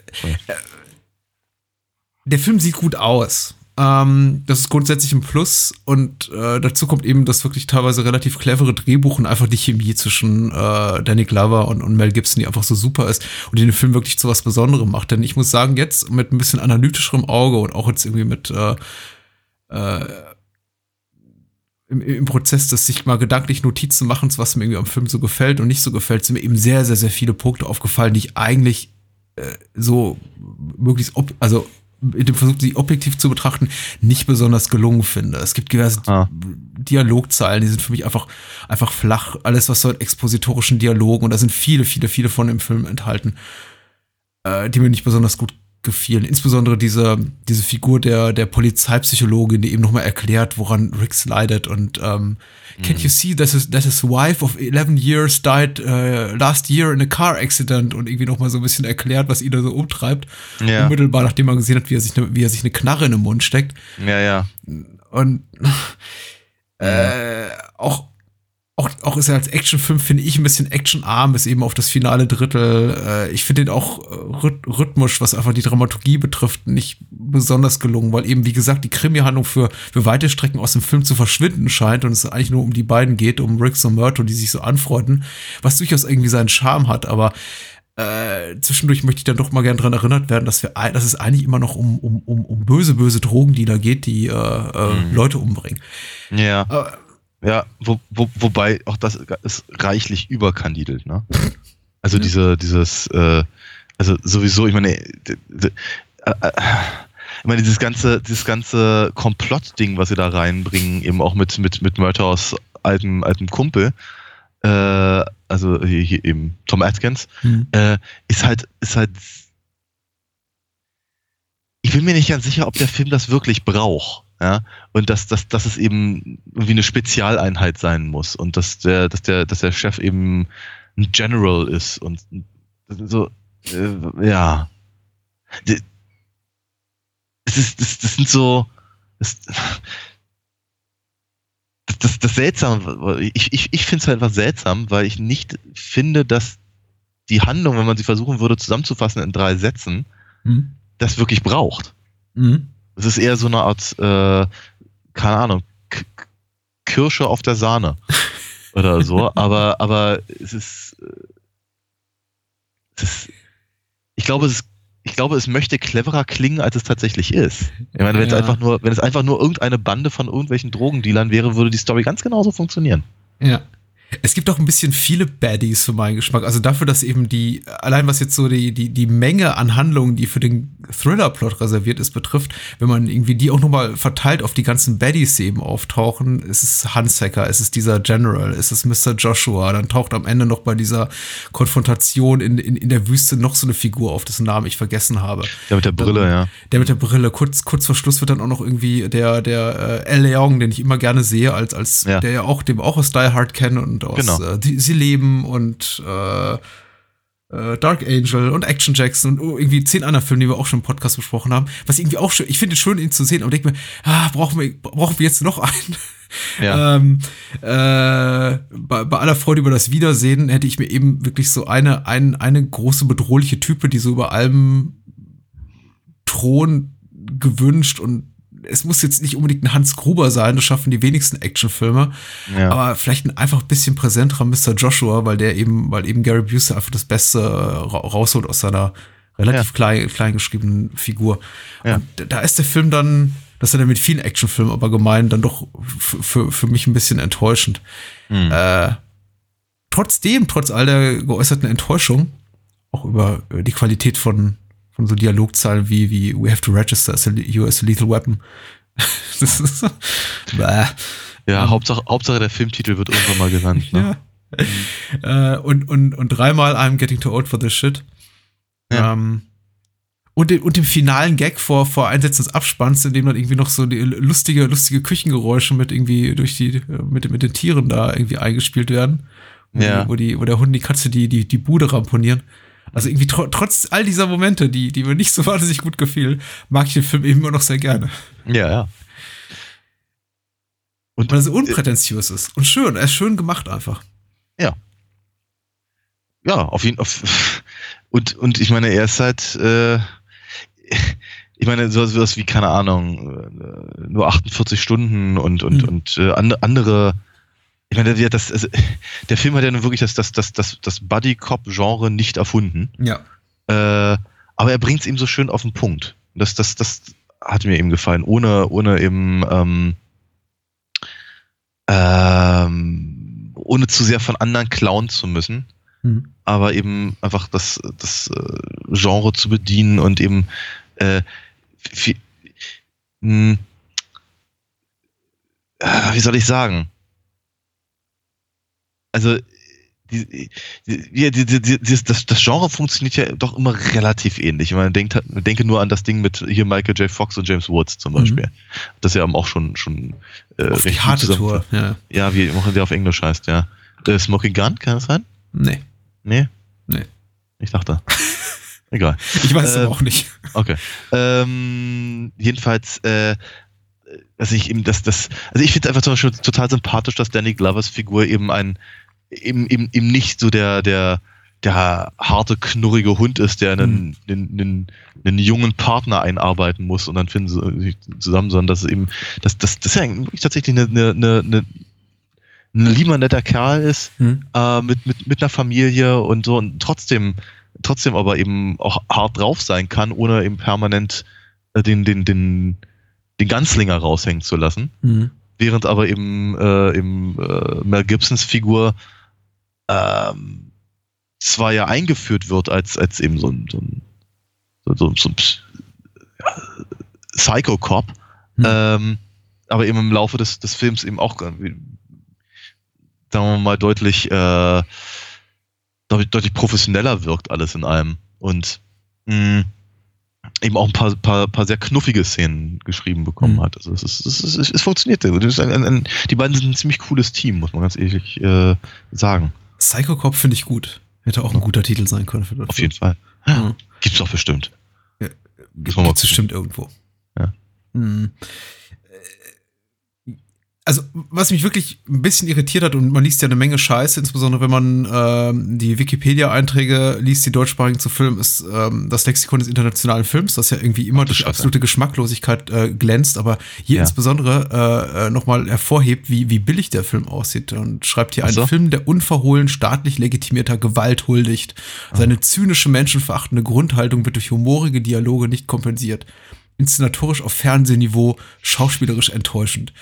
Speaker 3: der Film sieht gut aus. Ähm, das ist grundsätzlich ein Plus und äh, dazu kommt eben das wirklich teilweise relativ clevere Drehbuch und einfach die Chemie zwischen äh, Danny Glover und, und Mel Gibson, die einfach so super ist und die den Film wirklich zu was Besonderem macht. Denn ich muss sagen, jetzt mit ein bisschen analytischerem Auge und auch jetzt irgendwie mit äh, im, im Prozess des sich mal gedanklich Notizen machen, was mir irgendwie am Film so gefällt und nicht so gefällt, sind mir eben sehr, sehr, sehr viele Punkte aufgefallen, die ich eigentlich äh, so möglichst, ob, also in dem Versuch, sie objektiv zu betrachten, nicht besonders gelungen finde. Es gibt diverse ah. Dialogzeilen, die sind für mich einfach, einfach flach. Alles, was so in expositorischen Dialogen, und da sind viele, viele, viele von dem Film enthalten, äh, die mir nicht besonders gut gefielen. Insbesondere diese, diese Figur der, der Polizeipsychologin, die eben nochmal erklärt, woran Riggs leidet. Und ähm, mm. can't you see that his, that his wife of 11 years died uh, last year in a car accident? Und irgendwie nochmal so ein bisschen erklärt, was ihn da so umtreibt. Ja. Unmittelbar, nachdem man gesehen hat, wie er sich eine, wie er sich eine Knarre in den Mund steckt.
Speaker 4: Ja, ja.
Speaker 3: Und [LAUGHS] äh, auch auch, auch ist er als Actionfilm, finde ich, ein bisschen actionarm, ist eben auf das finale Drittel. Äh, ich finde den auch äh, rhythmisch, was einfach die Dramaturgie betrifft, nicht besonders gelungen, weil eben, wie gesagt, die Krimi-Handlung für, für weite Strecken aus dem Film zu verschwinden scheint und es eigentlich nur um die beiden geht, um Riggs und Myrtle, die sich so anfreunden, was durchaus irgendwie seinen Charme hat, aber äh, zwischendurch möchte ich dann doch mal gern dran erinnert werden, dass wir, dass es eigentlich immer noch um, um, um, um böse, böse Drogendealer geht, die äh, äh, mhm. Leute umbringen.
Speaker 4: Ja. Äh, ja, wo, wo, wobei auch das ist reichlich überkandidelt, ne? Also ja. diese, dieses, äh, also sowieso, ich meine, äh, äh, ich meine, dieses ganze, dieses ganze Komplott-Ding, was sie da reinbringen, eben auch mit, mit, mit Murtaus altem, altem Kumpel, äh, also hier, hier eben Tom Atkins,
Speaker 3: Mhm.
Speaker 4: äh, ist halt, ist halt. Ich bin mir nicht ganz sicher, ob der Film das wirklich braucht. Ja, und dass, dass, dass es eben irgendwie eine Spezialeinheit sein muss und dass der, dass der, dass der Chef eben ein General ist und so, äh, ja. Es ist, das, das sind so, das, das, das, Seltsame, ich, ich, ich finde es halt einfach seltsam, weil ich nicht finde, dass die Handlung, wenn man sie versuchen würde zusammenzufassen in drei Sätzen,
Speaker 3: Mhm.
Speaker 4: das wirklich braucht.
Speaker 3: Mhm.
Speaker 4: Es ist eher so eine Art, äh, keine Ahnung, K Kirsche auf der Sahne [LAUGHS] oder so, aber, aber es ist, äh, es ist ich glaube, es ist, ich glaube, es möchte cleverer klingen, als es tatsächlich ist. Ich meine, wenn es
Speaker 3: Ja.
Speaker 4: einfach nur, wenn es einfach nur irgendeine Bande von irgendwelchen Drogendealern wäre, würde die Story ganz genauso funktionieren.
Speaker 3: Ja. Es gibt auch ein bisschen viele Baddies für meinen Geschmack. Also dafür, dass eben die, allein was jetzt so die, die, die Menge an Handlungen, die für den Thriller-Plot reserviert ist, betrifft, wenn man irgendwie die auch nochmal verteilt auf die ganzen Baddies, die eben auftauchen, es ist es ist dieser General, es ist Mr. Joshua, dann taucht am Ende noch bei dieser Konfrontation in, in, in der Wüste noch so eine Figur auf, dessen Namen ich vergessen habe.
Speaker 4: Ja, mit der Brille, ja.
Speaker 3: Der mit der Brille. Kurz, kurz vor Schluss wird dann auch noch irgendwie der, der äh, El Leong, den ich immer gerne sehe, als, als
Speaker 4: Ja.
Speaker 3: der ja auch, dem wir auch aus Die Hard kennen und aus
Speaker 4: Genau.
Speaker 3: äh, die, Sie leben und äh, äh, Dark Angel und Action Jackson und irgendwie zehn andere Filme, die wir auch schon im Podcast besprochen haben. Was irgendwie auch schön, ich finde es schön, ihn zu sehen, aber denke mir, ah, brauchen wir, brauchen wir jetzt noch einen?
Speaker 4: Ja. [LAUGHS]
Speaker 3: Ähm, äh, bei, bei aller Freude über das Wiedersehen hätte ich mir eben wirklich so eine, ein, eine große bedrohliche Type, die so über allem Thron gewünscht und es muss jetzt nicht unbedingt ein Hans Gruber sein, das schaffen die wenigsten Actionfilme,
Speaker 4: ja.
Speaker 3: aber vielleicht ein einfach ein bisschen präsenterer Mr. Joshua, weil der eben, weil eben Gary Busey einfach das Beste ra rausholt aus seiner relativ
Speaker 4: Ja.
Speaker 3: klein, klein geschriebenen Figur.
Speaker 4: Ja.
Speaker 3: Und da ist der Film dann, das ist ja dann mit vielen Actionfilmen aber gemein, dann doch für, für mich ein bisschen enttäuschend.
Speaker 4: Hm.
Speaker 3: Äh, trotzdem, trotz all der geäußerten Enttäuschung, auch über äh, die Qualität von, von so Dialogzeilen wie, wie We have to register as a, a lethal weapon. [LAUGHS] das ist so, bäh.
Speaker 4: ja, Hauptsache, Hauptsache der Filmtitel wird irgendwann mal genannt. [LAUGHS] Ne?
Speaker 3: Ja. Äh, und, und, und dreimal I'm getting too old for this shit.
Speaker 4: Ja.
Speaker 3: Ähm, und, dem, und dem finalen Gag vor, vor Einsetzen des Abspanns, in dem dann irgendwie noch so die lustige, lustige Küchengeräusche mit irgendwie durch die, mit, mit den Tieren da irgendwie eingespielt werden. Wo,
Speaker 4: Ja.
Speaker 3: die, wo, die, wo der Hund und die Katze die, die, die Bude ramponieren. Also irgendwie tro trotz all dieser Momente, die, die mir nicht so [LAUGHS] wahnsinnig gut gefielen, mag ich den Film eben immer noch sehr gerne.
Speaker 4: Ja, ja. Und
Speaker 3: Weil er so unprätentiös ist. Und schön, er ist schön gemacht einfach.
Speaker 4: ja, auf jeden Fall. [LAUGHS] Und, und ich meine, er ist halt, äh, [LAUGHS] ich meine, sowas, wie, keine Ahnung, äh, nur 48 Stunden und, und,
Speaker 3: Mhm.
Speaker 4: und äh, and- andere. Ich meine, der, das, also, der Film hat ja nun wirklich das, das, das, das, das Buddy-Cop-Genre nicht erfunden.
Speaker 3: Ja.
Speaker 4: Äh, aber er bringt es eben so schön auf den Punkt. Das, das, das hat mir eben gefallen, ohne, ohne eben ähm, ähm, ohne zu sehr von anderen klauen zu müssen,
Speaker 3: Hm.
Speaker 4: aber eben einfach das, das äh, Genre zu bedienen und eben äh, viel, mh, äh, wie soll ich sagen? Also die, die, die, die, die, das, das Genre funktioniert ja doch immer relativ ähnlich. Man denkt, denke nur an das Ding mit hier Michael J. Fox und James Woods zum
Speaker 3: Mhm.
Speaker 4: Beispiel. Das ja auch schon, schon äh,
Speaker 3: Auf die harte Tour. Ja.
Speaker 4: Ja, wie machen der auf Englisch heißt, ja. Äh, Smoking Gun, kann das sein?
Speaker 3: Nee.
Speaker 4: Nee?
Speaker 3: Nee.
Speaker 4: Ich dachte. Egal. [LAUGHS]
Speaker 3: Ich weiß es
Speaker 4: Äh,
Speaker 3: aber auch nicht.
Speaker 4: Okay. Ähm, jedenfalls, äh, also ich eben das, das, also ich finde es einfach zum Beispiel total sympathisch, dass Danny Glovers Figur eben ein, eben, eben, eben nicht so der, der, der harte, knurrige Hund ist, der einen, einen, einen, einen jungen Partner einarbeiten muss und dann finden sie sich zusammen, sondern dass eben, dass, dass, dass er wirklich tatsächlich eine, eine, eine, eine ein lieber netter Kerl ist,
Speaker 3: Hm.
Speaker 4: äh, mit, mit, mit einer Familie und so und trotzdem, trotzdem aber eben auch hart drauf sein kann, ohne eben permanent äh, den, den, den, den Ganzlinger raushängen zu lassen.
Speaker 3: Hm.
Speaker 4: Während aber eben, äh, eben äh, Mel Gibsons Figur ähm, zwar ja eingeführt wird als, als eben so ein, so ein, so, so, ein ja, Psycho-Cop,
Speaker 3: Hm.
Speaker 4: ähm, aber eben im Laufe des, des Films eben auch irgendwie sagen wir mal, deutlich, äh, deutlich, deutlich professioneller wirkt alles in allem. Und mh, eben auch ein paar, paar, paar sehr knuffige Szenen geschrieben bekommen
Speaker 3: Mhm.
Speaker 4: hat. Also es, ist, es, ist, es, funktioniert. sehr gut. Ein, ein, die beiden sind ein ziemlich cooles Team, muss man ganz ehrlich äh, sagen.
Speaker 3: Psycho Cop finde ich gut. Hätte auch ein guter Titel sein können.
Speaker 4: Auf jeden Fall.
Speaker 3: Ja.
Speaker 4: Gibt's doch bestimmt.
Speaker 3: Gibt
Speaker 4: Muss man mal
Speaker 3: es bestimmt irgendwo.
Speaker 4: Ja.
Speaker 3: Hm. Also, was mich wirklich ein bisschen irritiert hat, und man liest ja eine Menge Scheiße, insbesondere wenn man ähm, die Wikipedia-Einträge liest, die deutschsprachigen zu Film, ist ähm, das Lexikon des internationalen Films, das ja irgendwie immer
Speaker 4: Ach, du
Speaker 3: durch absolute Geschmacklosigkeit äh, glänzt, aber hier
Speaker 4: Ja.
Speaker 3: insbesondere äh, äh, nochmal hervorhebt, wie, wie billig der Film aussieht und schreibt hier
Speaker 4: Ach
Speaker 3: einen. Film, der unverhohlen staatlich legitimierter Gewalt huldigt. Seine zynische, menschenverachtende Grundhaltung wird durch humorige Dialoge nicht kompensiert. Inszenatorisch auf Fernsehniveau, schauspielerisch enttäuschend.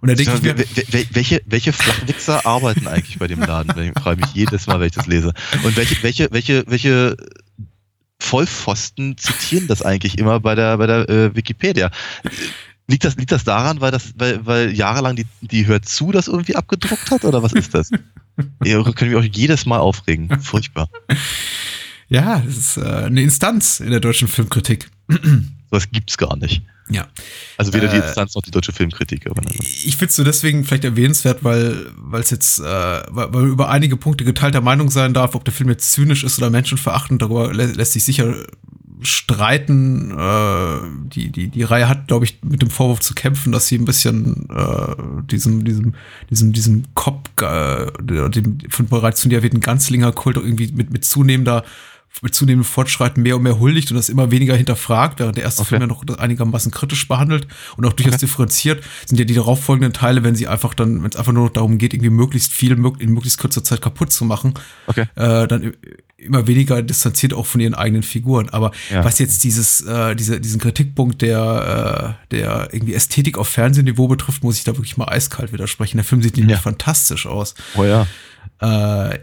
Speaker 3: Und da denke ich mir,
Speaker 4: wel- wel- welche, welche Flachwichser arbeiten eigentlich bei dem Laden? Ich frage mich jedes Mal, wenn ich das lese. Und welche, welche, welche, welche Vollpfosten zitieren das eigentlich immer bei der, bei der äh, Wikipedia? Liegt das, liegt das daran, weil das, weil, weil jahrelang die, die Hört zu das irgendwie abgedruckt hat oder was ist das? Ihr könnt mich auch jedes Mal aufregen. Furchtbar.
Speaker 3: ja, das ist äh, eine Instanz in der deutschen Filmkritik.
Speaker 4: Sowas gibt's gar nicht.
Speaker 3: Ja.
Speaker 4: Also weder die
Speaker 3: Äh,
Speaker 4: Instanz noch die deutsche Filmkritik. Aber.
Speaker 3: Ich finde es so deswegen vielleicht erwähnenswert, weil es jetzt, äh, weil, weil über einige Punkte geteilter Meinung sein darf, ob der Film jetzt zynisch ist oder menschenverachtend, darüber lä lässt sich sicher streiten. Äh, die, die, die Reihe hat, glaube ich, mit dem Vorwurf zu kämpfen, dass sie ein bisschen äh, diesem, diesem, diesem, diesem Cop, äh, dem von bereits von dir erwähnten Ganzlinger Kult irgendwie mit, mit zunehmender mit zunehmendem Fortschreiten mehr und mehr huldigt und das immer weniger hinterfragt, während der erste
Speaker 4: Okay.
Speaker 3: Film ja noch einigermaßen kritisch behandelt und auch durchaus differenziert, sind ja die darauffolgenden Teile, wenn sie einfach dann, wenn es einfach nur noch darum geht, irgendwie möglichst viel in möglichst kurzer Zeit kaputt zu machen,
Speaker 4: Okay.
Speaker 3: äh, dann immer weniger distanziert auch von ihren eigenen Figuren. Aber
Speaker 4: Ja.
Speaker 3: was jetzt dieses, äh, diese, diesen Kritikpunkt der, äh, der irgendwie Ästhetik auf Fernsehniveau betrifft, muss ich da wirklich mal eiskalt widersprechen. Der Film sieht nämlich
Speaker 4: Ja.
Speaker 3: fantastisch aus.
Speaker 4: Oh ja.
Speaker 3: Äh,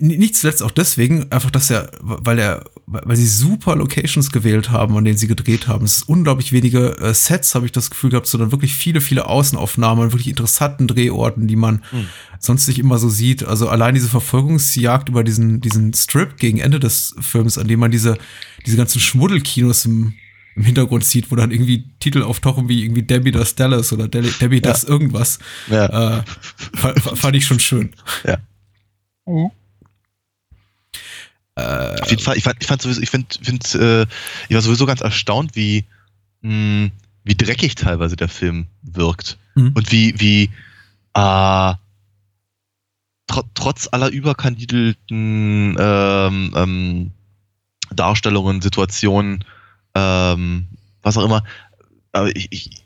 Speaker 3: nicht zuletzt auch deswegen, einfach, dass er, weil er, weil sie super Locations gewählt haben, an denen sie gedreht haben. Es ist unglaublich wenige äh, Sets, habe ich das Gefühl gehabt, sondern wirklich viele, viele Außenaufnahmen an wirklich interessanten Drehorten, die man sonst nicht immer so sieht. Also allein diese Verfolgungsjagd über diesen, diesen Strip gegen Ende des Films, an dem man diese, diese ganzen Schmuddelkinos im, im Hintergrund sieht, wo dann irgendwie Titel auftauchen wie irgendwie Debbie das Dallas oder Debbie, Debbie das irgendwas.
Speaker 4: Ja.
Speaker 3: Äh, fa- fa- fand ich schon schön.
Speaker 4: Ja.
Speaker 3: Äh,
Speaker 4: Auf jeden Fall, ich fand, ich fand sowieso, ich finde, find, äh, ich war sowieso ganz erstaunt, wie, mh, wie dreckig teilweise der Film wirkt.
Speaker 3: Mhm.
Speaker 4: Und wie, wie, äh, tr trotz aller überkandidelten ähm, ähm, Darstellungen, Situationen, ähm, was auch immer, aber ich, ich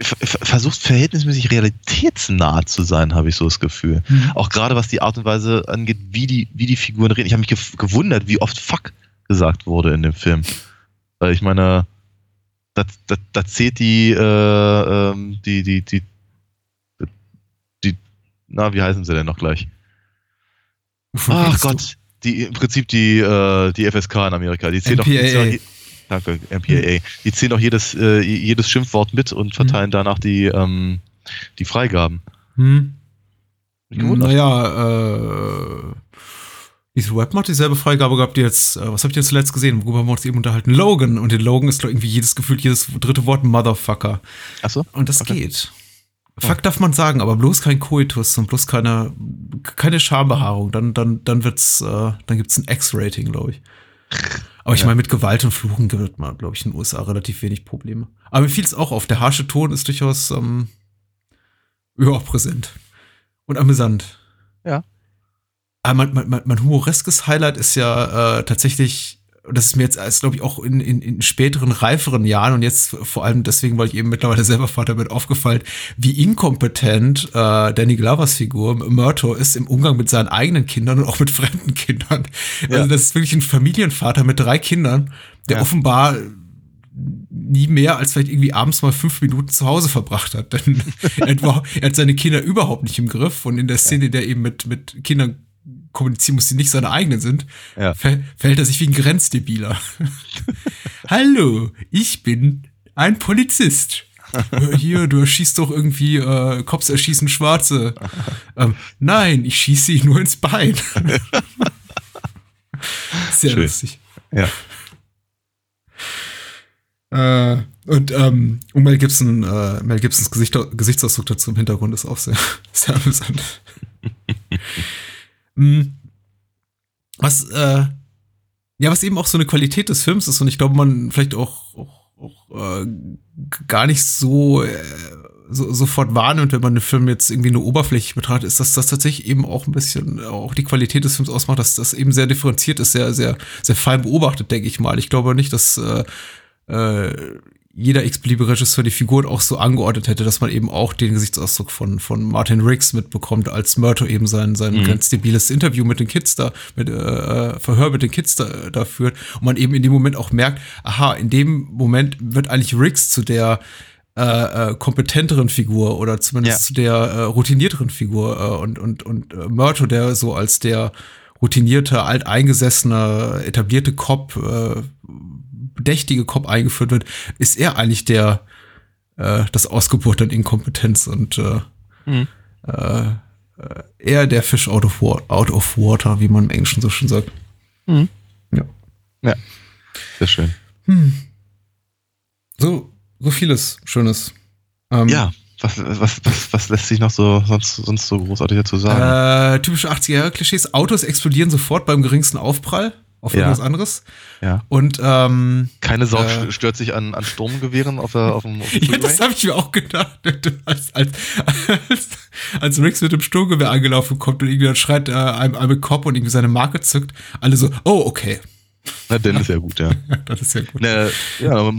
Speaker 4: versucht verhältnismäßig realitätsnah zu sein, habe ich so das Gefühl.
Speaker 3: Mhm.
Speaker 4: Auch gerade was die Art und Weise angeht, wie die, wie die Figuren reden. Ich habe mich gewundert, wie oft Fuck gesagt wurde in dem Film. Weil ich meine, da, da, da zählt die, äh, ähm, die, die, die, die, na, wie heißen sie denn noch gleich? Ach? Gott, die, im Prinzip die, äh, die FSK in Amerika. Die doch, die Danke, MPAA. Die zählen doch jedes, äh, jedes Schimpfwort mit und verteilen danach die, ähm, die Freigaben.
Speaker 3: Hm. Naja, äh, diese Webmod hat dieselbe Freigabe gehabt, die jetzt, äh, was habt ihr zuletzt gesehen? Worüber haben wir uns eben unterhalten? Logan. Und in Logan ist irgendwie jedes Gefühl, jedes dritte Wort Motherfucker.
Speaker 4: Ach so?
Speaker 3: Und das
Speaker 4: Okay.
Speaker 3: geht. Fuck darf man sagen, aber bloß kein Koitus und bloß keine, keine Schambehaarung. Dann, dann, dann wird's, äh, dann gibt's ein X-Rating, glaube ich. Aber ich
Speaker 4: Ja.
Speaker 3: meine, mit Gewalt und Fluchen gibt man, glaube ich, in den USA relativ wenig Probleme. Aber mir fiel es auch auf. Der harsche Ton ist durchaus, ähm, ja, präsent. Und amüsant.
Speaker 4: Ja.
Speaker 3: Aber mein, mein, mein, mein humoreskes Highlight ist ja äh, tatsächlich, das ist mir jetzt, glaube ich, auch in, in, in späteren, reiferen Jahren und jetzt vor allem deswegen, weil ich eben mittlerweile selber Vater bin, aufgefallen, wie inkompetent äh, Danny Glovers Figur Murto ist im Umgang mit seinen eigenen Kindern und auch mit fremden Kindern.
Speaker 4: Ja.
Speaker 3: Also das ist wirklich ein Familienvater mit drei Kindern, der
Speaker 4: Ja.
Speaker 3: offenbar nie mehr als vielleicht irgendwie abends mal fünf Minuten zu Hause verbracht hat. [LAUGHS] Denn er, er hat seine Kinder überhaupt nicht im Griff und in der Szene, in der eben mit, mit Kindern kommunizieren muss, die nicht seine eigenen sind,
Speaker 4: Ja.
Speaker 3: ver verhält er sich wie ein Grenzdebiler. [LAUGHS] Hallo, ich bin ein Polizist. Hier, du erschießt doch irgendwie, äh, Cops erschießen Schwarze. ähm, nein, ich schieße ihn nur ins Bein. [LAUGHS] Sehr
Speaker 4: Schön.
Speaker 3: lustig.
Speaker 4: Ja.
Speaker 3: Äh, und ähm, und Mel Gibson, äh, Mel Gibsons Gesicht, Gesichtsausdruck dazu im Hintergrund ist auch sehr, [LAUGHS] sehr amüsant. Mm. was, äh, ja, was eben auch so eine Qualität des Films ist und ich glaube, man vielleicht auch, auch, auch äh, gar nicht so, äh, so sofort wahrnimmt, wenn man den Film jetzt irgendwie nur oberflächlich betrachtet, ist, dass das tatsächlich eben auch ein bisschen auch die Qualität des Films ausmacht, dass das eben sehr differenziert ist, sehr, sehr, sehr fein beobachtet, denke ich mal. Ich glaube nicht, dass äh, äh, jeder x-beliebige Regisseur die Figuren auch so angeordnet hätte, dass man eben auch den Gesichtsausdruck von, von Martin Riggs mitbekommt, als Murto eben sein, sein
Speaker 4: Mhm.
Speaker 3: ganz debiles Interview mit den Kids da, mit äh, Verhör mit den Kids da, da führt. Und man eben in dem Moment auch merkt, aha, in dem Moment wird eigentlich Riggs zu der äh, äh, kompetenteren Figur oder zumindest
Speaker 4: Ja.
Speaker 3: zu der äh, routinierteren Figur äh, und, und, und äh, Murto, der so als der routinierte, alteingesessene, etablierte Cop, äh, bedächtige Cop eingeführt wird, ist er eigentlich der äh, das Ausgeburt an Inkompetenz und äh,
Speaker 4: Mhm.
Speaker 3: äh, äh, eher der Fish out of, wa out of water, wie man im Englischen so schön sagt.
Speaker 4: Mhm.
Speaker 3: Ja.
Speaker 4: Ja. Sehr schön.
Speaker 3: So, so vieles Schönes. Ähm,
Speaker 4: Ja. Was, was, was, was lässt sich noch so sonst, sonst so großartig dazu sagen?
Speaker 3: Äh, typische 80er-Klischees. Autos explodieren sofort beim geringsten Aufprall auf
Speaker 4: Ja.
Speaker 3: irgendwas anderes.
Speaker 4: ja.
Speaker 3: Und ähm,
Speaker 4: Keine Sau
Speaker 3: äh,
Speaker 4: stört sich an, an Sturmgewehren auf, der, auf dem auf dem [LAUGHS]
Speaker 3: Ja, das habe ich mir auch gedacht. [LAUGHS] Als, als, als, als Riggs mit dem Sturmgewehr angelaufen kommt und irgendwie dann schreit äh, einem, einem Cop und irgendwie seine Marke zückt, alle so, oh, okay.
Speaker 4: Na, dann ist ja gut, [LAUGHS] ja.
Speaker 3: Das ist ja gut.
Speaker 4: Ne, ja,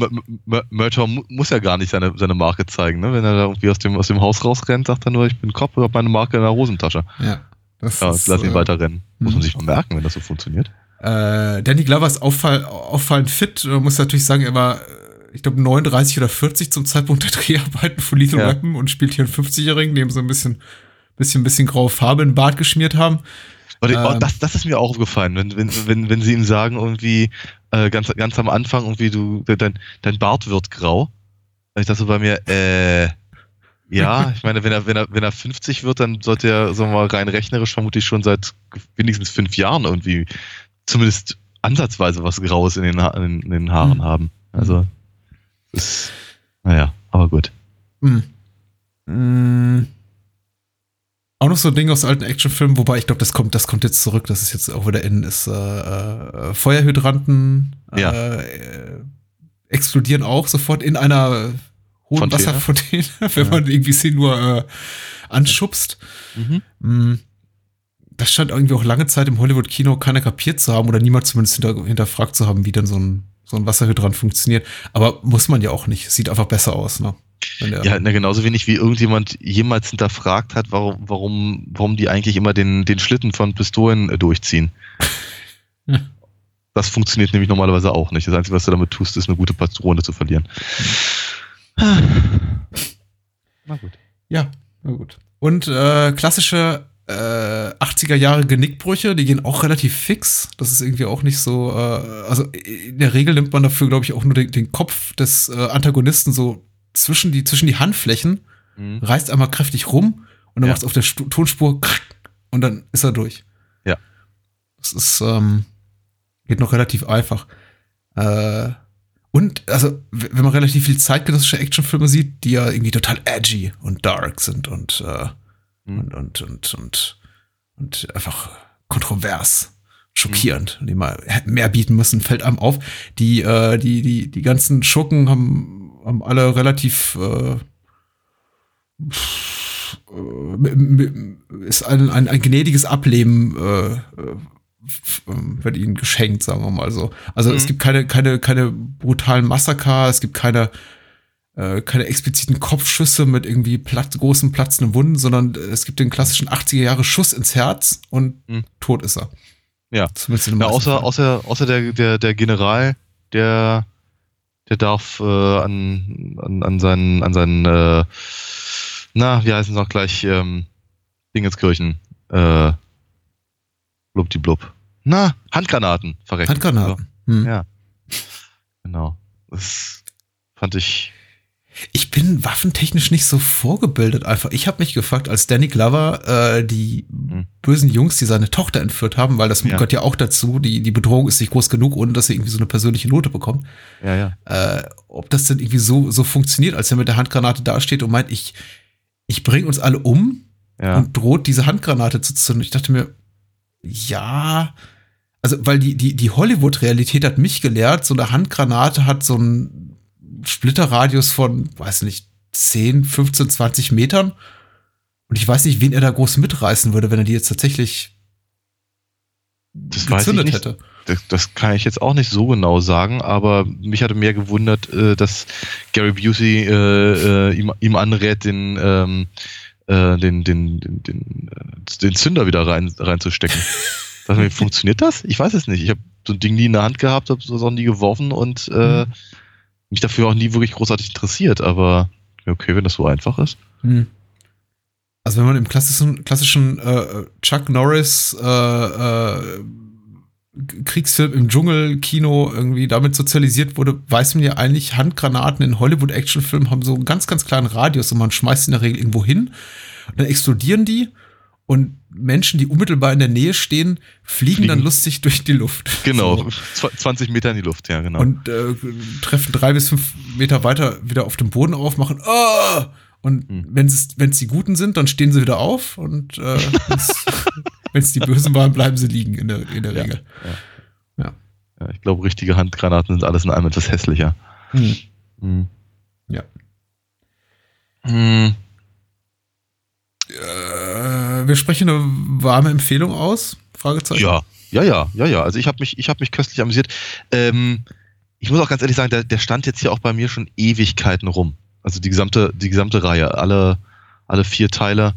Speaker 4: Murtaugh mu muss ja gar nicht seine, seine Marke zeigen, ne? Wenn er da irgendwie aus dem, aus dem Haus rausrennt, sagt er nur, ich bin Cop, ich hab meine Marke in der Hosentasche.
Speaker 3: Ja. Das
Speaker 4: Ja,
Speaker 3: ist,
Speaker 4: lass ihn
Speaker 3: äh,
Speaker 4: weiter rennen. Muss
Speaker 3: mhm.
Speaker 4: man sich mal merken, wenn das so funktioniert.
Speaker 3: Äh, Danny Glover ist auffall, auffallend fit. Man muss natürlich sagen, er war, äh, ich glaube, 39 oder 40 zum Zeitpunkt der [LAUGHS] Dreharbeiten von Lethal
Speaker 4: Ja.
Speaker 3: Weapon und spielt hier einen 50-Jährigen, dem so ein bisschen, bisschen, bisschen graue Farbe in den Bart geschmiert haben. Ähm.
Speaker 4: oh, das, das ist mir auch aufgefallen, wenn, wenn, wenn, wenn sie ihm sagen, irgendwie, äh, ganz, ganz am Anfang, irgendwie, du, dein, dein Bart wird grau. Und ich dachte so bei mir, äh, ja, [LAUGHS] ich meine, wenn er, wenn er, wenn er 50 wird, dann sollte er, sagen wir mal, rein rechnerisch vermutlich schon seit wenigstens fünf Jahren irgendwie zumindest ansatzweise was Graues in den, ha in, in den Haaren
Speaker 3: Mhm.
Speaker 4: haben. Also, das ist, naja, aber gut.
Speaker 3: Hm. Mm. Auch noch so ein Ding aus alten Actionfilmen, wobei ich glaube, das kommt, das kommt jetzt zurück, das ist jetzt auch wieder in, ist äh, äh, Feuerhydranten
Speaker 4: Ja.
Speaker 3: äh, explodieren auch sofort in einer hohen
Speaker 4: Fontäne.
Speaker 3: Wasserfontäne, [LAUGHS] wenn
Speaker 4: Ja.
Speaker 3: man irgendwie sie nur äh, anschubst.
Speaker 4: Mhm.
Speaker 3: Das scheint irgendwie auch lange Zeit im Hollywood-Kino keiner kapiert zu haben oder niemand zumindest hinter, hinterfragt zu haben, wie denn so ein, so ein Wasserhydrant funktioniert. Aber muss man ja auch nicht. Sieht einfach besser aus, ne?
Speaker 4: Ja, na, genauso wenig wie irgendjemand jemals hinterfragt hat, warum, warum, warum die eigentlich immer den, den Schlitten von Pistolen äh, durchziehen.
Speaker 3: Ja. [LAUGHS]
Speaker 4: Das funktioniert nämlich normalerweise auch nicht. Das Einzige, was du damit tust, ist eine gute Patrone zu verlieren. [LAUGHS] Na gut.
Speaker 3: Ja, na gut. Und äh, klassische äh, 80er Jahre Genickbrüche, die gehen auch relativ fix. Das ist irgendwie auch nicht so. Äh, also in der Regel nimmt man dafür, glaube ich, auch nur den, den Kopf des äh, Antagonisten so zwischen die, zwischen die Handflächen,
Speaker 4: Mhm.
Speaker 3: reißt einmal kräftig rum und dann
Speaker 4: Ja.
Speaker 3: macht es auf der Stu Tonspur [LAUGHS] und dann ist er durch.
Speaker 4: Ja.
Speaker 3: Das ist, ähm, geht noch relativ einfach. Äh, und, also, wenn man relativ viel zeitgenössische Actionfilme sieht, die ja irgendwie total edgy und dark sind und, äh. Und, und, und, und, und einfach kontrovers, schockierend, die mal mehr bieten müssen, fällt einem auf. Die, äh, die, die, die ganzen Schurken haben, haben alle relativ, äh, m- ist ein, ein, ein gnädiges Ableben äh, äh, wird ihnen geschenkt, sagen wir mal so. Also es
Speaker 4: Mhm.
Speaker 3: gibt keine, keine, keine brutalen Massaker, es gibt keine, äh, keine expliziten Kopfschüsse mit irgendwie platt, großen platzenden Wunden, sondern es gibt den klassischen 80er Jahre Schuss ins Herz und
Speaker 4: Mhm.
Speaker 3: tot ist er.
Speaker 4: Ja.
Speaker 3: Zumindest in
Speaker 4: Ja, außer, außer, außer der, der, der General, der, der darf äh, an, an, an seinen, an seinen äh, na, wie heißen sie noch gleich, ähm, Dingenskirchen, äh, blub die blub. Na, Handgranaten verrecken.
Speaker 3: Handgranaten. Hm.
Speaker 4: Ja. Genau. Das fand ich,
Speaker 3: Ich bin waffentechnisch nicht so vorgebildet einfach. Ich habe mich gefragt, als Danny Glover äh, die
Speaker 4: Hm.
Speaker 3: bösen Jungs, die seine Tochter entführt haben, weil das
Speaker 4: Ja.
Speaker 3: gehört ja auch dazu, die, die Bedrohung ist nicht groß genug, ohne dass sie irgendwie so eine persönliche Note bekommt.
Speaker 4: Ja, ja.
Speaker 3: Äh, ob das denn irgendwie so, so funktioniert, als er mit der Handgranate dasteht und meint, ich, ich bringe uns alle um
Speaker 4: Ja.
Speaker 3: und droht, diese Handgranate zu zünden. Ich dachte mir, ja, also, weil die, die, die Hollywood-Realität hat mich gelehrt, so eine Handgranate hat so einen Splitterradius von, weiß nicht, 10, 15, 20 Metern. Und ich weiß nicht, wen er da groß mitreißen würde, wenn er die jetzt tatsächlich
Speaker 4: Das
Speaker 3: gezündet hätte.
Speaker 4: Das, das kann ich jetzt auch nicht so genau sagen, aber mich hatte mehr gewundert, äh, dass Gary Busey äh, äh, ihm, ihm anrät, den, ähm, äh, den, den, den, den, äh, den Zünder wieder rein, reinzustecken. [LAUGHS] Mir, funktioniert das? Ich weiß es nicht. Ich habe so ein Ding nie in der Hand gehabt, habe es auch nie geworfen und äh,
Speaker 3: Mhm.
Speaker 4: Mich dafür auch nie wirklich großartig interessiert, aber okay, wenn das so einfach ist.
Speaker 3: Hm. Also wenn man im klassischen, klassischen äh, Chuck Norris äh, äh, Kriegsfilm im Dschungel-Kino irgendwie damit sozialisiert wurde, weiß man ja eigentlich, Handgranaten in Hollywood-Actionfilmen haben so einen ganz, ganz kleinen Radius und man schmeißt in der Regel irgendwo hin. Dann explodieren die und Menschen, die unmittelbar in der Nähe stehen, fliegen,
Speaker 4: Fliegen.
Speaker 3: dann lustig durch die Luft. [LAUGHS]
Speaker 4: Genau,
Speaker 3: So.
Speaker 4: zw- 20 Meter in die Luft, ja, genau.
Speaker 3: Und äh, treffen drei bis fünf Meter weiter wieder auf dem Boden auf, machen ah! Und
Speaker 4: Hm.
Speaker 3: wenn es die Guten sind, dann stehen sie wieder auf und äh, [LAUGHS] wenn es die Bösen waren, bleiben sie liegen in der, in der
Speaker 4: Ja.
Speaker 3: Regel.
Speaker 4: ja, ich glaube, richtige Handgranaten sind alles in allem etwas hässlicher.
Speaker 3: Hm.
Speaker 4: Hm.
Speaker 3: Ja.
Speaker 4: Hm.
Speaker 3: Äh, wir sprechen eine warme Empfehlung aus? Fragezeichen.
Speaker 4: Ja, ja, ja, ja, ja. Also ich habe mich, ich habe mich köstlich amüsiert. Ähm, ich muss auch ganz ehrlich sagen, der, der stand jetzt hier auch bei mir schon Ewigkeiten rum. Also die gesamte, die gesamte Reihe, alle, alle vier Teile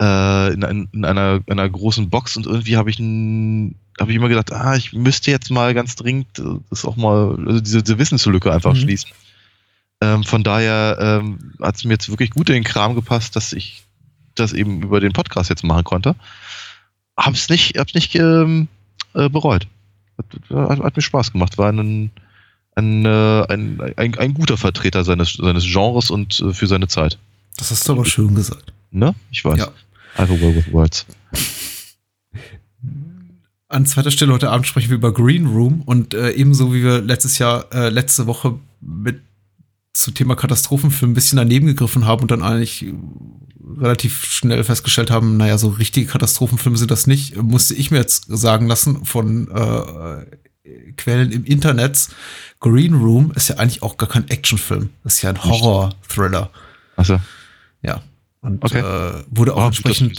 Speaker 4: äh, in, ein- in einer, einer großen Box und irgendwie habe ich, ein- habe ich immer gedacht, ah, ich müsste jetzt mal ganz dringend äh, das auch mal, also diese, diese Wissenslücke einfach
Speaker 3: Mhm.
Speaker 4: schließen. Ähm, von daher ähm, hat es mir jetzt wirklich gut in den Kram gepasst, dass ich das eben über den Podcast jetzt machen konnte. Hab's nicht, hab's nicht ähm, äh, bereut. Hat, hat, hat mir Spaß gemacht. War ein, ein, äh, ein, ein, ein guter Vertreter seines, seines Genres und äh, für seine Zeit.
Speaker 3: Das hast du aber schön gesagt.
Speaker 4: Ne? Ich weiß.
Speaker 3: Ja.
Speaker 4: I way with words.
Speaker 3: An zweiter Stelle heute Abend sprechen wir über Green Room und äh, ebenso wie wir letztes Jahr, äh, letzte Woche mit zu Thema Katastrophenfilm ein bisschen daneben gegriffen haben und dann eigentlich relativ schnell festgestellt haben, naja, so richtige Katastrophenfilme sind das nicht, musste ich mir jetzt sagen lassen von äh, Quellen im Internet. Green Room ist ja eigentlich auch gar kein Actionfilm. Ist ja ein Horror-Thriller.
Speaker 4: Also,
Speaker 3: Ja. Und
Speaker 4: Okay.
Speaker 3: äh, wurde auch
Speaker 4: oh,
Speaker 3: entsprechend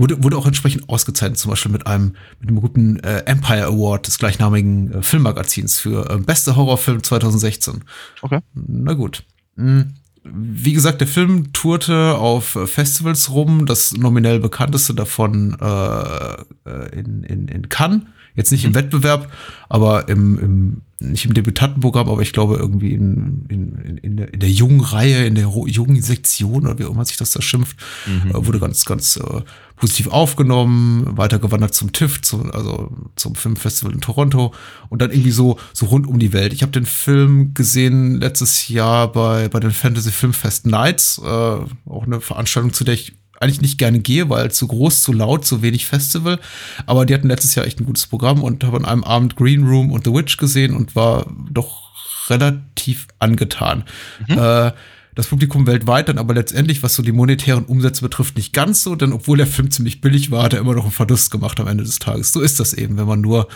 Speaker 3: Wurde, wurde auch entsprechend ausgezeichnet, zum Beispiel mit einem, mit einem guten äh, Empire Award des gleichnamigen äh, Filmmagazins für äh, beste Horrorfilm 2016.
Speaker 4: Okay.
Speaker 3: Na gut. Hm. Wie gesagt, der Film tourte auf Festivals rum, das nominell bekannteste davon äh, äh, in, in, in Cannes. Jetzt nicht im Wettbewerb, aber im, im nicht im Debütantenprogramm, aber ich glaube irgendwie in, in, in, der, in der jungen Reihe, in der jungen Sektion oder wie auch immer sich das da schimpft,
Speaker 4: Mhm.
Speaker 3: äh, wurde ganz, ganz äh, positiv aufgenommen, weitergewandert zum TIFF, zu, also zum Filmfestival in Toronto und dann irgendwie so, so rund um die Welt. Ich habe den Film gesehen letztes Jahr bei, bei den Fantasy Filmfest Nights, äh, auch eine Veranstaltung, zu der ich eigentlich nicht gerne gehe, weil zu groß, zu laut, zu wenig Festival. Aber die hatten letztes Jahr echt ein gutes Programm und habe an einem Abend Green Room und The Witch gesehen und war doch relativ angetan. Äh, das Publikum weltweit dann aber letztendlich, was so die monetären Umsätze betrifft, nicht ganz so, denn obwohl der Film ziemlich billig war, hat er immer noch einen Verlust gemacht am Ende des Tages. So ist das eben, wenn man nur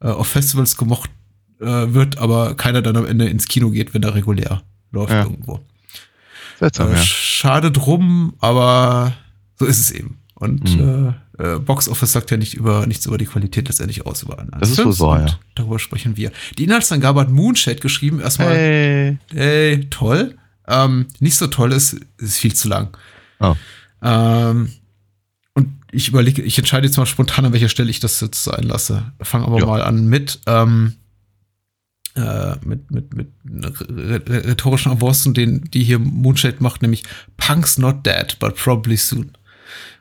Speaker 3: äh, auf Festivals gemocht äh, wird, aber keiner dann am Ende ins Kino geht, wenn er regulär läuft
Speaker 4: Ja.
Speaker 3: irgendwo.
Speaker 4: Seltsam,
Speaker 3: Äh,
Speaker 4: ja.
Speaker 3: Schade drum, aber so ist es eben. Und
Speaker 4: Mhm.
Speaker 3: äh, Box Office sagt ja nicht über, nichts über die Qualität letztendlich aus. Über einen
Speaker 4: Das ist wohl
Speaker 3: und
Speaker 4: ja.
Speaker 3: Darüber sprechen wir. Die Inhaltsangabe hat Moonshade geschrieben. Erstmal,
Speaker 4: Hey.
Speaker 3: ey, toll. Ähm, nicht so toll ist, ist viel zu lang.
Speaker 4: Oh.
Speaker 3: Ähm, und ich überlege, ich entscheide jetzt mal spontan, an welcher Stelle ich das jetzt sein lasse. Fangen aber
Speaker 4: Ja.
Speaker 3: mal an mit, ähm, äh, mit, mit, mit rhetorischen Avancen, den, die hier Moonshade macht, nämlich Punk's not dead, but probably soon.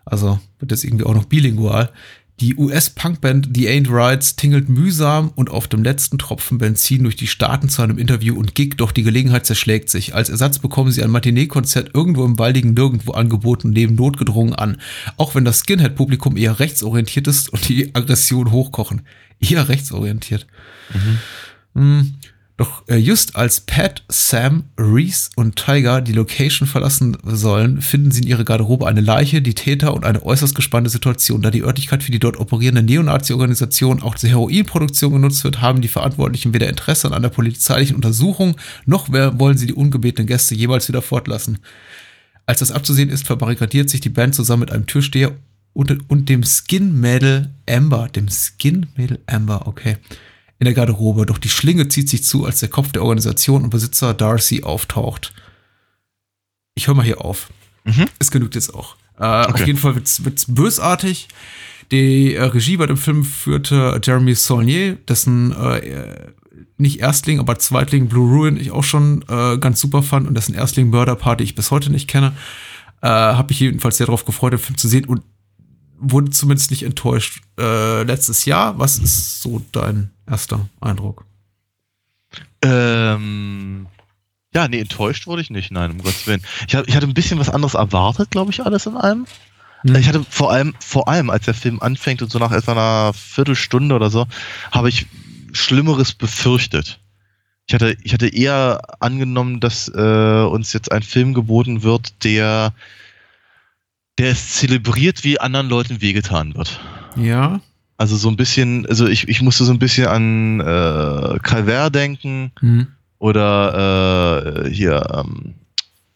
Speaker 3: Also wird jetzt irgendwie auch noch bilingual. Die US-Punkband The Ain't Rights tingelt mühsam und auf dem letzten Tropfen Benzin durch die Staaten zu einem Interview und Gig, doch die Gelegenheit zerschlägt sich. Als Ersatz bekommen sie ein Matinee-Konzert irgendwo im waldigen Nirgendwo angeboten nehmen notgedrungen an. Auch wenn das Skinhead-Publikum eher rechtsorientiert ist und die Aggression hochkochen. Eher rechtsorientiert. Mhm. Doch äh, just als Pat, Sam, Reese und Tiger die Location verlassen sollen, finden sie in ihrer Garderobe eine Leiche, die Täter und eine äußerst gespannte Situation. Da die Örtlichkeit für die dort operierende Neonazi-Organisation auch zur Heroinproduktion genutzt wird, haben die Verantwortlichen weder Interesse an einer polizeilichen Untersuchung, noch wollen sie die ungebetenen Gäste jeweils wieder fortlassen. Als das abzusehen ist, verbarrikadiert sich die Band zusammen mit einem Türsteher und, und dem Skin-Mädel Amber. Dem Skin-Mädel Amber, okay in der Garderobe, doch die Schlinge zieht sich zu, als der Kopf der Organisation und Besitzer Darcy auftaucht. Ich höre mal hier auf. Mhm. Es genügt jetzt auch. Äh, okay. Auf jeden Fall wird's, wird's bösartig. Die äh, Regie bei dem Film führte Jeremy Saulnier, dessen äh, nicht Erstling, aber Zweitling Blue Ruin ich auch schon äh, ganz super fand und dessen Erstling Murder Party ich bis heute nicht kenne. Äh, Habe ich jedenfalls sehr darauf gefreut, den Film zu sehen und wurde zumindest nicht enttäuscht. Äh, letztes Jahr, was ist so dein erster Eindruck?
Speaker 4: Ähm, ja, nee, enttäuscht wurde ich nicht, nein, um Gottes Willen. Ich, hab, ich hatte ein bisschen was anderes erwartet, glaube ich, alles in allem. Hm. Ich hatte vor allem, vor allem, als der Film anfängt und so nach etwa einer Viertelstunde oder so, habe ich Schlimmeres befürchtet. Ich hatte, ich hatte eher angenommen, dass äh, uns jetzt ein Film geboten wird, der, der es zelebriert, wie anderen Leuten wehgetan wird.
Speaker 3: Ja.
Speaker 4: Also so ein bisschen, also ich, ich musste so ein bisschen an äh, Calvert denken mhm. oder äh, hier, ähm,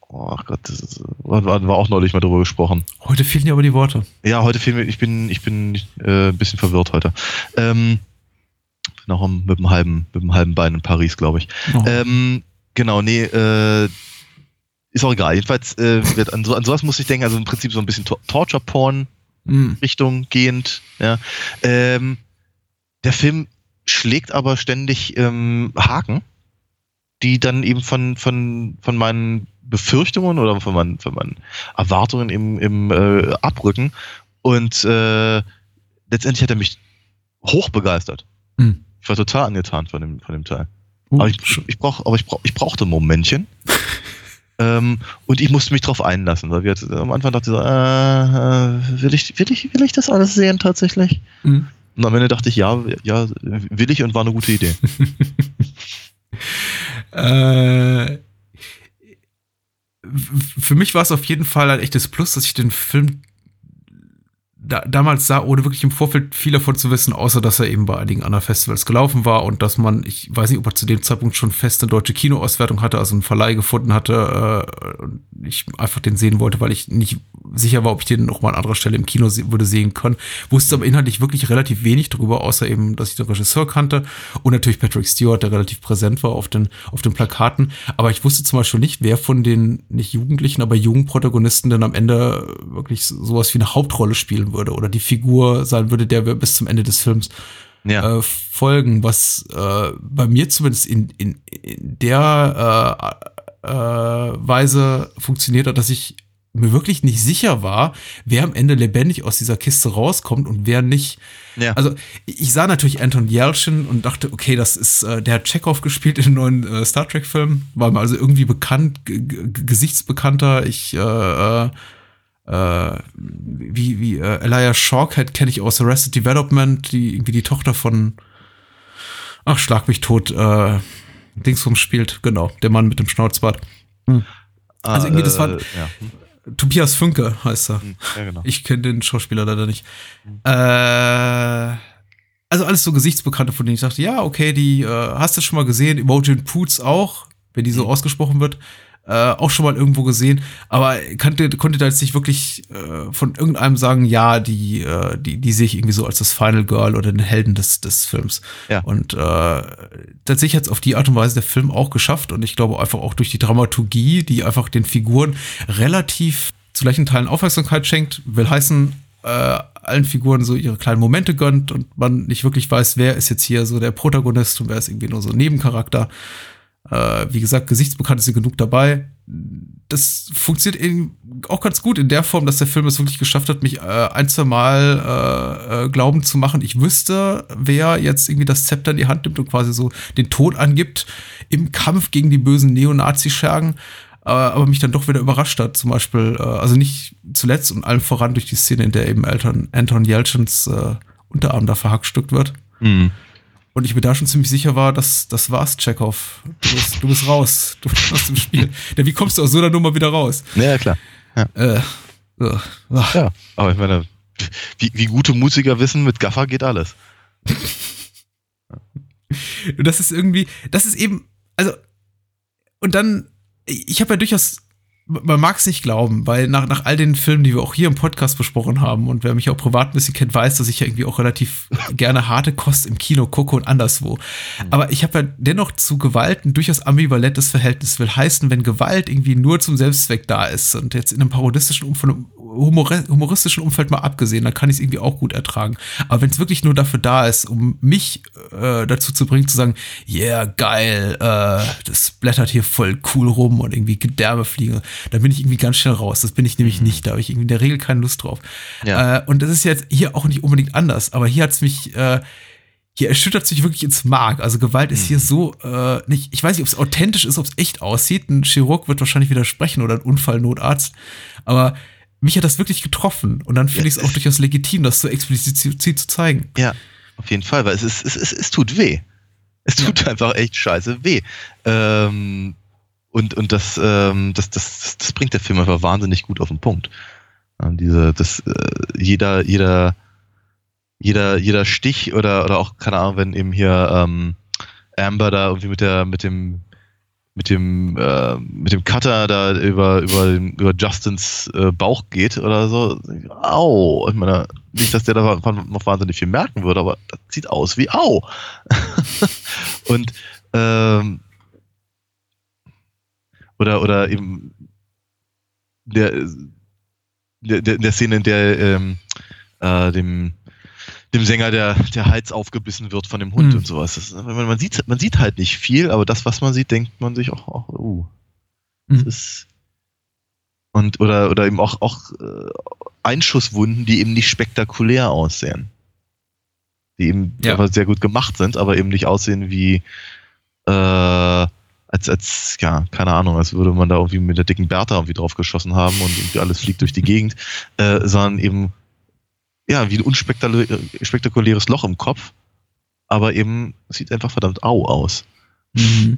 Speaker 4: oh Gott, das ist, war, war auch neulich mal drüber gesprochen.
Speaker 3: Heute fehlen dir aber die Worte.
Speaker 4: Ja, heute fehlen mir, ich bin, ich bin äh, ein bisschen verwirrt heute. Ähm, bin auch mit dem halben, mit dem halben Bein in Paris, glaube ich. Oh. Ähm, genau, nee, äh, ist auch egal. Jedenfalls, äh, an, so, an sowas muss ich denken, also im Prinzip so ein bisschen Torture-Porn mhm. Richtung gehend. Ja. Ähm, der Film schlägt aber ständig ähm, Haken, die dann eben von, von, von meinen Befürchtungen oder von meinen, von meinen Erwartungen im, im äh, abrücken. Und äh, letztendlich hat er mich hoch begeistert. Mhm. Ich war total angetan von dem, von dem Teil. Uh, aber ich, ich, brauch, aber ich, brauch, ich brauchte ein Momentchen. Ähm, und ich musste mich drauf einlassen, weil wir am Anfang dachte ich so, äh, will, ich, will, ich, will ich das alles sehen tatsächlich? Mhm. Und am Ende dachte ich, ja, ja, will ich und war eine gute Idee. [LAUGHS]
Speaker 3: äh, für mich war es auf jeden Fall ein echtes Plus, dass ich den Film da, damals sah, ohne wirklich im Vorfeld viel davon zu wissen, außer dass er eben bei einigen anderen Festivals gelaufen war und dass man, ich weiß nicht, ob er zu dem Zeitpunkt schon feste deutsche Kinoauswertung hatte, also einen Verleih gefunden hatte äh, und ich einfach den sehen wollte, weil ich nicht sicher war, ob ich den noch mal an anderer Stelle im Kino se würde sehen können. Wusste aber inhaltlich wirklich relativ wenig darüber, außer eben, dass ich den Regisseur kannte und natürlich Patrick Stewart, der relativ präsent war auf den, auf den Plakaten. Aber ich wusste zum Beispiel nicht, wer von den nicht Jugendlichen, aber jungen Protagonisten denn am Ende wirklich sowas wie eine Hauptrolle spielen würde oder die Figur sein würde, der wir bis zum Ende des Films ja. äh, folgen, was äh, bei mir zumindest in, in, in der äh, äh, Weise funktioniert hat, dass ich mir wirklich nicht sicher war, wer am Ende lebendig aus dieser Kiste rauskommt und wer nicht. Ja. Also ich sah natürlich Anton Yelchin und dachte, okay, das ist, äh, der hat Chekhov gespielt in den neuen äh, Star Trek-Film, war mir also irgendwie bekannt, gesichtsbekannter. Ich, äh, äh, wie, wie äh, Elia Shawkhead kenne ich aus Arrested Development, die irgendwie die Tochter von, ach, schlag mich tot, äh, Dingsrum spielt, genau, der Mann mit dem Schnauzbart. Hm. Also irgendwie, das war, äh, ja. Tobias Funke heißt er. Hm, ja, genau. Ich kenne den Schauspieler leider nicht. Mhm. Äh, also alles so Gesichtsbekannte, von denen ich dachte, ja, okay, die äh, hast du schon mal gesehen. Imogen Poots auch, wenn die so mhm. ausgesprochen wird äh, auch schon mal irgendwo gesehen, aber konnte, konnte da jetzt nicht wirklich äh, von irgendeinem sagen, ja, die, äh, die, die sehe ich irgendwie so als das Final Girl oder den Helden des, des Films. Ja. Und äh, tatsächlich hat es auf die Art und Weise der Film auch geschafft und ich glaube einfach auch durch die Dramaturgie, die einfach den Figuren relativ zu gleichen Teilen Aufmerksamkeit schenkt, will heißen, äh, allen Figuren so ihre kleinen Momente gönnt und man nicht wirklich weiß, wer ist jetzt hier so der Protagonist und wer ist irgendwie nur so ein Nebencharakter. Äh, wie gesagt, gesichtsbekannt ist genug dabei. das funktioniert eben auch ganz gut in der Form, dass der Film es wirklich geschafft hat, mich äh, ein, zwei Mal äh, äh, glauben zu machen, ich wüsste, wer jetzt irgendwie das Zepter in die Hand nimmt und quasi so den Tod angibt im Kampf gegen die bösen Neonazi-Schergen, äh, aber mich dann doch wieder überrascht hat. Zum Beispiel, äh, also nicht zuletzt und allem voran durch die Szene, in der eben Elton, Anton Yelchins äh, Unterarm da verhackstückt wird.
Speaker 4: Mhm.
Speaker 3: Und ich mir da schon ziemlich sicher war, dass das war's, Chekhov. Du bist, du bist raus. Du bist aus dem Spiel. [LAUGHS] Denn wie kommst du aus so einer Nummer wieder raus?
Speaker 4: Ja, klar. Ja.
Speaker 3: Äh, ach.
Speaker 4: ja, aber ich meine, wie, wie gute Musiker wissen, mit Gaffer geht alles. [LAUGHS]
Speaker 3: Und das ist irgendwie, das ist eben, also, und dann, ich habe ja durchaus, man mag es nicht glauben, weil nach, nach all den Filmen, die wir auch hier im Podcast besprochen haben und wer mich auch privat ein bisschen kennt, weiß, dass ich ja irgendwie auch relativ [LAUGHS] gerne harte Kost im Kino gucke und anderswo. Aber ich habe ja dennoch zu Gewalt ein durchaus ambivalentes Verhältnis. Will heißen, wenn Gewalt irgendwie nur zum Selbstzweck da ist und jetzt in einem parodistischen Umfeld, humor humoristischen Umfeld mal abgesehen, dann kann ich es irgendwie auch gut ertragen. Aber wenn es wirklich nur dafür da ist, um mich äh, dazu zu bringen, zu sagen, yeah, geil, äh, das blättert hier voll cool rum und irgendwie Gedärme fliegen, dann bin ich irgendwie ganz schnell raus. Das bin ich nämlich nicht. Da habe ich irgendwie in der Regel keine Lust drauf.
Speaker 4: Ja.
Speaker 3: Äh, und das ist jetzt hier auch nicht unbedingt anders. Aber hier hat es mich, äh, hier erschüttert sich wirklich ins Mark. Also Gewalt ist hier so äh, nicht, ich weiß nicht, ob es authentisch ist, ob es echt aussieht. Ein Chirurg wird wahrscheinlich widersprechen oder ein Unfallnotarzt. Aber mich hat das wirklich getroffen. Und dann finde
Speaker 4: Ja,
Speaker 3: ich es auch durchaus legitim, das so explizit zu, zeigen.
Speaker 4: Ja, auf jeden Fall, weil es, ist, es, es, es tut weh. Es tut einfach echt scheiße weh. Ähm, und und das, ähm, das, das, das, bringt der Film einfach wahnsinnig gut auf den Punkt. Ähm, diese, das, äh, jeder, jeder, jeder, jeder Stich oder, oder auch, keine Ahnung, wenn eben hier ähm, Amber da irgendwie mit der, mit dem, mit dem, äh, mit dem Cutter da über, über, über Justins äh, Bauch geht oder so. Au! Ich meine, nicht, dass der da noch wahnsinnig viel merken würde, aber das sieht aus wie Au! [LAUGHS] Und ähm, oder, oder eben der, der, der, Szene, in der ähm, äh, dem, dem Sänger der, der Hals aufgebissen wird von dem Hund
Speaker 3: Mhm.
Speaker 4: und sowas. Das, man, man, sieht, man sieht halt nicht viel, aber das, was man sieht, denkt man sich auch, auch uh, das
Speaker 3: Mhm.
Speaker 4: ist und oder oder eben auch auch äh, Einschusswunden, die eben nicht spektakulär aussehen, die eben
Speaker 3: Ja.
Speaker 4: sehr gut gemacht sind, aber eben nicht aussehen wie äh, als als ja keine Ahnung, als würde man da irgendwie mit der dicken Bertha irgendwie drauf geschossen haben und irgendwie alles fliegt durch die Gegend, äh, sondern eben ja wie ein unspektakuläres Loch im Kopf, aber eben sieht einfach verdammt au aus.
Speaker 3: Mhm.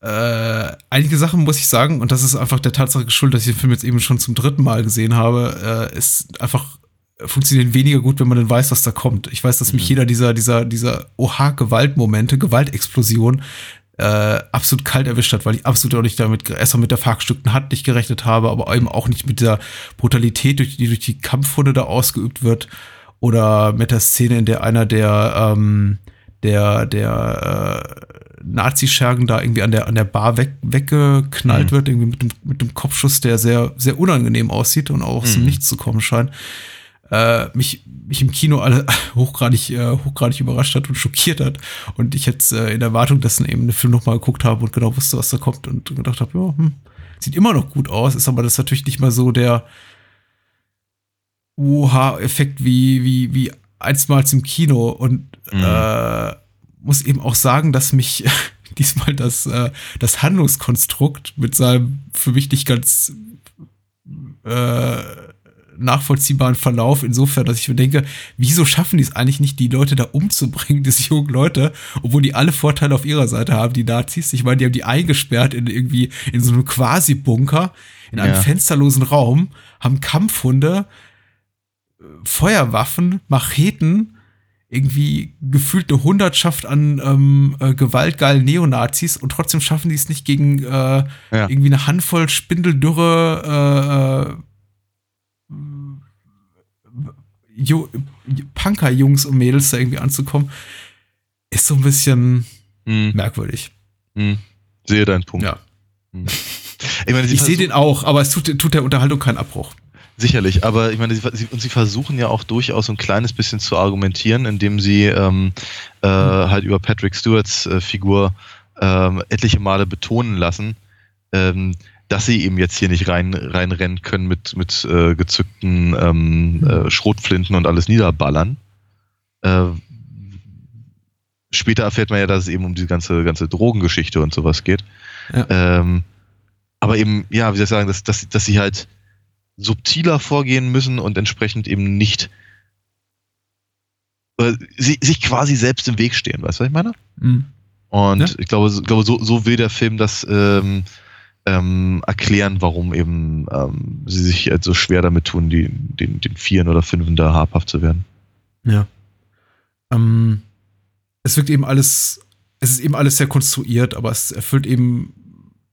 Speaker 3: Äh, einige Sachen muss ich sagen, und das ist einfach der Tatsache geschuldet, dass ich den Film jetzt eben schon zum dritten Mal gesehen habe, äh, ist einfach funktionieren weniger gut, wenn man dann weiß, was da kommt. Ich weiß, dass mich
Speaker 4: Mhm.
Speaker 3: jeder dieser, dieser, dieser Oha-Gewaltmomente, Gewaltexplosion, äh, absolut kalt erwischt hat, weil ich absolut auch nicht damit, erstmal mit der verhackstückten Hand nicht gerechnet habe, aber eben auch nicht mit dieser Brutalität, durch, die durch die Kampfhunde da ausgeübt wird, oder mit der Szene, in der einer der, ähm, der, der äh, Nazi-Schergen da irgendwie an der, an der Bar weg, weggeknallt
Speaker 4: Mhm.
Speaker 3: wird, irgendwie mit dem, mit dem Kopfschuss, der sehr, sehr unangenehm aussieht und auch aus dem
Speaker 4: Mhm.
Speaker 3: Nichts zu kommen scheint. Äh, mich, mich im Kino alle [LAUGHS] hochgradig, äh, hochgradig überrascht hat und schockiert hat. Und ich jetzt äh, in Erwartung dessen eben den Film nochmal geguckt habe und genau wusste, was da kommt und gedacht habe, ja, hm, sieht immer noch gut aus, ist aber das natürlich nicht mal so der Oha-Effekt wie, wie, wie einstmals im Kino und
Speaker 4: Mhm.
Speaker 3: äh, muss eben auch sagen, dass mich [LAUGHS] diesmal das, äh, das Handlungskonstrukt mit seinem für mich nicht ganz äh, nachvollziehbaren Verlauf insofern, dass ich mir denke, wieso schaffen die es eigentlich nicht, die Leute da umzubringen, [LAUGHS] diese jungen Leute, obwohl die alle Vorteile auf ihrer Seite haben, die Nazis. Ich meine, die haben die eingesperrt in irgendwie in so einem Quasi-Bunker, in einem
Speaker 4: Ja.
Speaker 3: fensterlosen Raum, haben Kampfhunde, äh, Feuerwaffen, Macheten, irgendwie gefühlt eine Hundertschaft an ähm, äh, gewaltgeilen Neonazis und trotzdem schaffen die es nicht gegen äh,
Speaker 4: Ja.
Speaker 3: irgendwie eine Handvoll spindeldürre äh, äh, Ju- Punker-Jungs und Mädels da irgendwie anzukommen, ist so ein bisschen
Speaker 4: Hm,
Speaker 3: merkwürdig.
Speaker 4: hm. Sehe deinen Punkt.
Speaker 3: Ja.
Speaker 4: Hm. Ich, meine,
Speaker 3: Ich sehe den auch, aber es tut, tut der Unterhaltung keinen Abbruch.
Speaker 4: Sicherlich, aber ich meine, sie, und sie versuchen ja auch durchaus so ein kleines bisschen zu argumentieren, indem sie ähm, äh, halt über Patrick Stewarts äh, Figur ähm, etliche Male betonen lassen, ähm, dass sie eben jetzt hier nicht rein reinrennen können mit, mit äh, gezückten ähm, äh, Schrotflinten und alles niederballern. Äh, später erfährt man ja, dass es eben um die ganze, ganze Drogengeschichte und sowas geht.
Speaker 3: Ja.
Speaker 4: Ähm, aber eben, ja, wie soll ich sagen, dass, dass, dass sie halt subtiler vorgehen müssen und entsprechend eben nicht äh, sie, sich quasi selbst im Weg stehen, weißt du, was ich meine?
Speaker 3: Mhm.
Speaker 4: Und
Speaker 3: Ja.
Speaker 4: ich glaube, so, glaube so, so will der Film das ähm, ähm, erklären, warum eben ähm, sie sich halt so schwer damit tun, die, den, den Vieren oder Fünfen da habhaft zu werden.
Speaker 3: Ja. Ähm, es wirkt eben alles, es ist eben alles sehr konstruiert, aber es erfüllt eben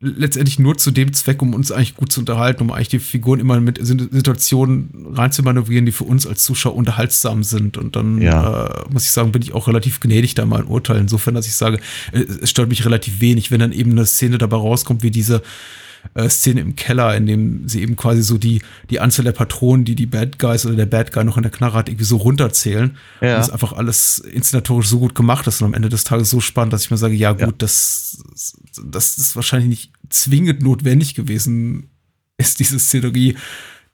Speaker 3: letztendlich nur zu dem Zweck, um uns eigentlich gut zu unterhalten, um eigentlich die Figuren immer mit Situationen reinzumanövrieren, die für uns als Zuschauer unterhaltsam sind. Und dann
Speaker 4: Ja.
Speaker 3: äh, muss ich sagen, bin ich auch relativ gnädig da mal im Urteil. Insofern, dass ich sage, es stört mich relativ wenig, wenn dann eben eine Szene dabei rauskommt, wie diese äh, Szene im Keller, in dem sie eben quasi so die, die Anzahl der Patronen, die die Bad Guys oder der Bad Guy noch in der Knarre hat, irgendwie so runterzählen.
Speaker 4: Ja.
Speaker 3: Und das einfach alles inszenatorisch so gut gemacht ist und am Ende des Tages so spannend, dass ich mir sage, ja gut,
Speaker 4: Ja.
Speaker 3: das, das ist wahrscheinlich nicht zwingend notwendig gewesen, [LAUGHS] ist diese Szenerie.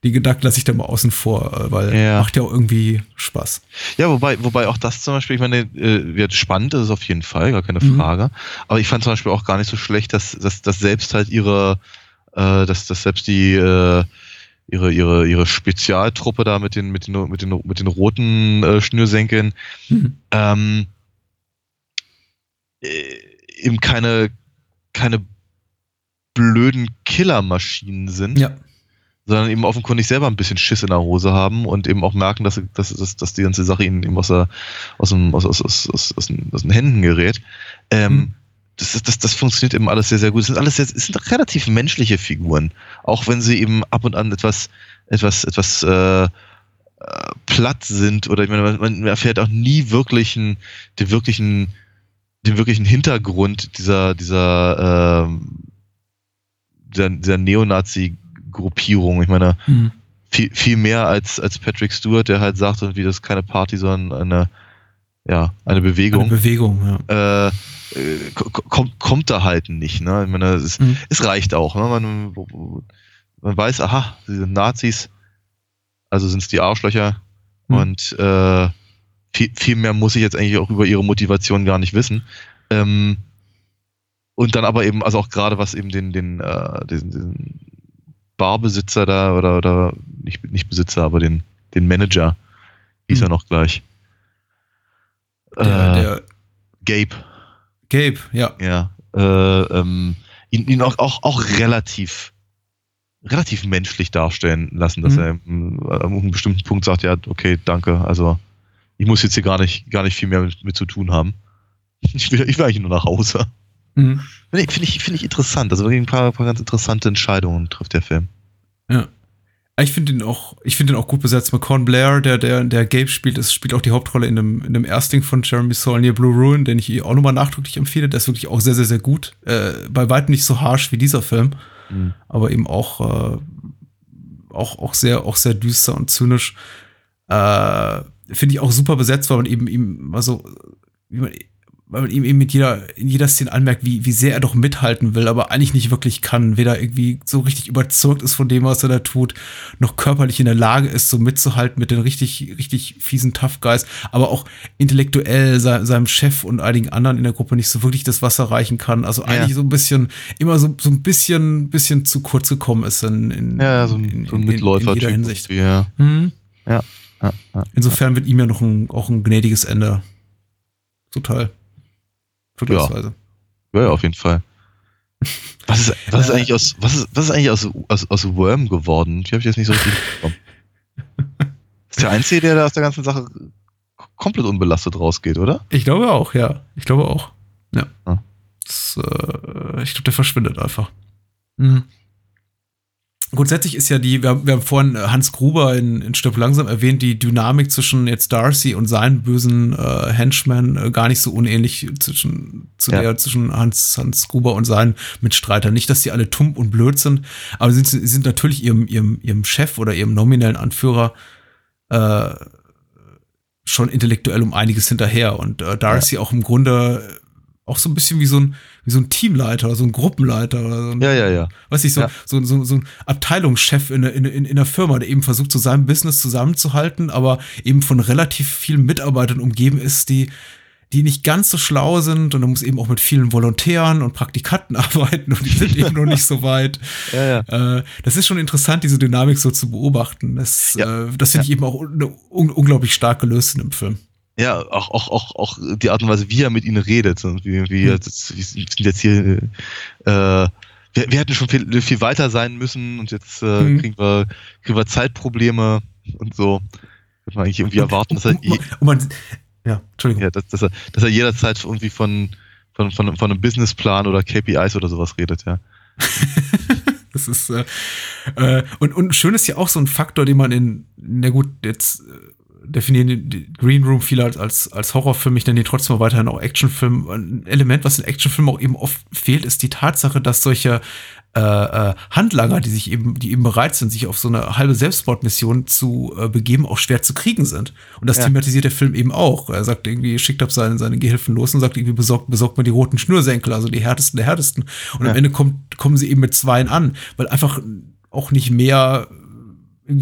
Speaker 3: Die Gedanken lasse ich da mal außen vor, äh, weil
Speaker 4: Ja.
Speaker 3: macht ja auch irgendwie Spaß.
Speaker 4: Ja, wobei, wobei auch das zum Beispiel, ich meine, äh, wird spannend, das ist auf jeden Fall, gar keine
Speaker 3: Mhm.
Speaker 4: Frage. Aber ich fand zum Beispiel auch gar nicht so schlecht, dass, dass, dass selbst halt ihre, äh, dass, dass selbst die, äh, ihre, ihre, ihre Spezialtruppe da mit den, mit den, mit den, mit den roten äh, Schnürsenkeln,
Speaker 3: Mhm.
Speaker 4: ähm, äh, eben keine, keine blöden Killermaschinen sind
Speaker 3: Ja.
Speaker 4: Sondern eben offenkundig selber ein bisschen Schiss in der Hose haben und eben auch merken, dass, dass, dass, dass die ganze Sache ihnen eben aus, der, aus, dem, aus, aus, aus, aus, aus, den, aus den Händen gerät. Ähm,
Speaker 3: Mhm.
Speaker 4: das, das, das funktioniert eben alles sehr, sehr gut. Es sind alles sehr, es sind relativ menschliche Figuren, auch wenn sie eben ab und an etwas, etwas, etwas äh, äh, platt sind oder ich meine, man, erfährt auch nie wirklich einen, den wirklichen, den wirklichen Hintergrund dieser, dieser, ähm, dieser, dieser Neonazi-Gruppierung. Ich meine,
Speaker 3: Mhm.
Speaker 4: viel, viel mehr als, als Patrick Stewart, der halt sagt, irgendwie, das ist keine Party, sondern eine, ja, eine
Speaker 3: Eine
Speaker 4: Bewegung.
Speaker 3: Bewegung, ja.
Speaker 4: äh, äh, ko- kommt, kommt da halt nicht. Ne? Ich meine, es,
Speaker 3: Mhm.
Speaker 4: es reicht auch. Ne? Man, man weiß, aha, sie sind Nazis, also sind es die Arschlöcher.
Speaker 3: Mhm.
Speaker 4: Und äh, viel, viel mehr muss ich jetzt eigentlich auch über ihre Motivation gar nicht wissen. Ähm, und dann aber eben, also auch gerade was eben den, den, äh, diesen, diesen Barbesitzer da oder, oder nicht, nicht Besitzer, aber den, den Manager, hieß
Speaker 3: Mhm.
Speaker 4: er noch gleich.
Speaker 3: Der,
Speaker 4: äh,
Speaker 3: der
Speaker 4: Gabe.
Speaker 3: Gabe, ja.
Speaker 4: Ja, äh, ähm, ihn, ihn auch, auch, auch relativ, relativ menschlich darstellen lassen, dass
Speaker 3: Mhm.
Speaker 4: er ähm, an einem bestimmten Punkt sagt, ja, okay, danke, also ich muss jetzt hier gar nicht, gar nicht viel mehr mit, mit zu tun haben. [LAUGHS] Ich will, ich will eigentlich nur nach Hause.
Speaker 3: Mhm.
Speaker 4: Finde ich, finde ich, finde ich interessant. Also wirklich ein paar, paar ganz interessante Entscheidungen trifft der Film.
Speaker 3: Ja. Ich finde ihn auch, ich finde ihn auch gut besetzt. McCon Blair, der, der, der Gabe spielt, ist, spielt auch die Hauptrolle in dem, in dem Ersting von Jeremy Saulnier Blue Ruin, den ich eh auch nochmal nachdrücklich empfehle. Der ist wirklich auch sehr, sehr, sehr gut. Äh, bei weitem nicht so harsh wie dieser Film,
Speaker 4: Mhm.
Speaker 3: aber eben auch, äh, auch, auch sehr, auch sehr düster und zynisch. Äh, finde ich auch super besetzt, weil man eben ihm mal so, wie man, weil man ihm eben mit jeder, in jeder Szene anmerkt, wie, wie sehr er doch mithalten will, aber eigentlich nicht wirklich kann, weder irgendwie so richtig überzeugt ist von dem, was er da tut, noch körperlich in der Lage ist, so mitzuhalten mit den richtig, richtig fiesen Tough Guys, aber auch intellektuell se seinem Chef und einigen anderen in der Gruppe nicht so wirklich das Wasser reichen kann. Also
Speaker 4: Ja.
Speaker 3: eigentlich so ein bisschen, immer so, so ein bisschen, bisschen zu kurz gekommen ist in, in,
Speaker 4: Ja, so
Speaker 3: in,
Speaker 4: ein,
Speaker 3: in,
Speaker 4: so ein
Speaker 3: in,
Speaker 4: Mitläufer.
Speaker 3: in jeder Hinsicht.
Speaker 4: Ja.
Speaker 3: Hm.
Speaker 4: Ja.
Speaker 3: Insofern wird ihm ja noch ein, auch ein gnädiges Ende zuteil. Vergleichsweise.
Speaker 4: Ja, ja, auf jeden Fall. [LAUGHS] Was ist, was ist eigentlich aus, was ist, was ist eigentlich aus, aus, aus Worm geworden? Die habe ich jetzt nicht so richtig mitbekommen. [LAUGHS] Ist der Einzige, der da aus der ganzen Sache komplett unbelastet rausgeht, oder?
Speaker 3: Ich glaube auch, ja. Ich glaube auch. Ja.
Speaker 4: Ah.
Speaker 3: Das, äh, ich glaube, der verschwindet einfach. Mhm. Grundsätzlich ist ja die, wir haben, wir haben vorhin äh, Hans Gruber in, in Stirb langsam erwähnt, die Dynamik zwischen jetzt Darcy und seinen bösen äh, Henchmen äh, gar nicht so unähnlich zwischen, zu
Speaker 4: Ja.
Speaker 3: der zwischen Hans, Hans Gruber und seinen Mitstreitern. Nicht, dass die alle tump und blöd sind, aber sie sind, sind natürlich ihrem, ihrem, ihrem Chef oder ihrem nominellen Anführer äh, schon intellektuell um einiges hinterher und äh, Darcy auch im Grunde auch so ein bisschen wie so ein, wie so ein Teamleiter, so ein Gruppenleiter oder so ein,
Speaker 4: Ja, ja, ja.
Speaker 3: weiß ich, so,
Speaker 4: Ja.
Speaker 3: so, so, so ein Abteilungschef in, in, in, in der Firma, der eben versucht, so sein Business zusammenzuhalten, aber eben von relativ vielen Mitarbeitern umgeben ist, die, die nicht ganz so schlau sind und er muss eben auch mit vielen Volontären und Praktikanten [LAUGHS] arbeiten und die sind eben noch nicht so weit. [LAUGHS]
Speaker 4: Ja, ja.
Speaker 3: Äh, das ist schon interessant, diese Dynamik so zu beobachten. Das,
Speaker 4: Ja.
Speaker 3: äh, das finde ich eben auch un un unglaublich stark gelöst in dem Film.
Speaker 4: Ja, auch, auch, auch, auch die Art und Weise, wie er mit ihnen redet. Wie, wie
Speaker 3: Hm.
Speaker 4: jetzt, wir sind jetzt hier, äh, wir, wir hätten schon viel, viel weiter sein müssen und jetzt äh,
Speaker 3: Hm.
Speaker 4: kriegen, wir, kriegen wir Zeitprobleme und so. Könnte man eigentlich irgendwie erwarten, dass er,
Speaker 3: Und, und, und man, ja, Entschuldigung.
Speaker 4: ja, dass, dass er, dass er jederzeit irgendwie von, von, von, von einem Businessplan oder KPIs oder sowas redet, ja. [LAUGHS]
Speaker 3: Das ist äh, äh, und, und schön ist ja auch so ein Faktor, den man in, na gut, jetzt äh, definieren die- die Green Room viele als, als, als Horrorfilm, ich nenne ihn trotzdem mal weiterhin auch Actionfilm. Ein Element, was in Actionfilmen auch eben oft fehlt, ist die Tatsache, dass solche äh, äh, Handlanger, die sich eben, die eben bereit sind, sich auf so eine halbe Selbstmordmission zu äh, begeben, auch schwer zu kriegen sind. Und das
Speaker 4: Ja.
Speaker 3: thematisiert der Film eben auch. Er sagt irgendwie, schickt ab seine, seine Gehilfen los und sagt irgendwie, besorgt, besorgt mir die roten Schnürsenkel, also die härtesten der härtesten. Und
Speaker 4: Ja.
Speaker 3: am Ende kommt, kommen sie eben mit zweien an, weil einfach auch nicht mehr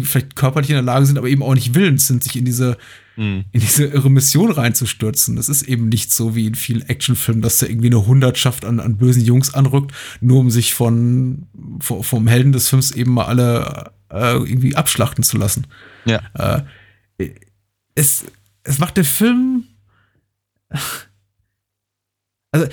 Speaker 3: vielleicht körperlich in der Lage sind, aber eben auch nicht willens sind, sich in diese
Speaker 4: Hm.
Speaker 3: in diese irre Mission reinzustürzen. Das ist eben nicht so wie in vielen Actionfilmen, dass da irgendwie eine Hundertschaft an, an bösen Jungs anrückt, nur um sich von, vom, Helden des Films eben mal alle äh, irgendwie abschlachten zu lassen.
Speaker 4: Ja.
Speaker 3: Äh, es, es macht der Film. Also,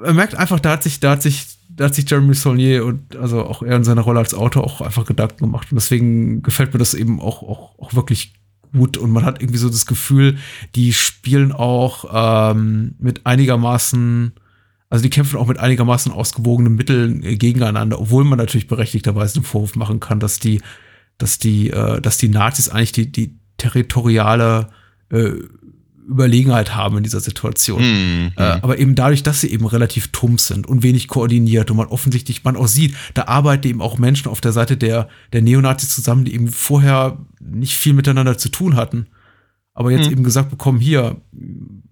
Speaker 3: man merkt einfach, da hat sich, da hat sich, da hat sich Jeremy Saulnier und also auch er in seiner Rolle als Autor auch einfach Gedanken gemacht. Und deswegen gefällt mir das eben auch, auch, auch wirklich gut. Und man hat irgendwie so das Gefühl, die spielen auch ähm, mit einigermaßen, also die kämpfen auch mit einigermaßen ausgewogenen Mitteln äh, gegeneinander, obwohl man natürlich berechtigterweise einen Vorwurf machen kann, dass die, dass die, äh, dass die Nazis eigentlich die, die territoriale äh, Überlegenheit haben in dieser Situation.
Speaker 4: Hm.
Speaker 3: Äh, aber eben dadurch, dass sie eben relativ tumm sind und wenig koordiniert und man offensichtlich, man auch sieht, da arbeiten eben auch Menschen auf der Seite der, der Neonazis zusammen, die eben vorher nicht viel miteinander zu tun hatten. Aber jetzt
Speaker 4: Hm.
Speaker 3: eben gesagt bekommen, hier,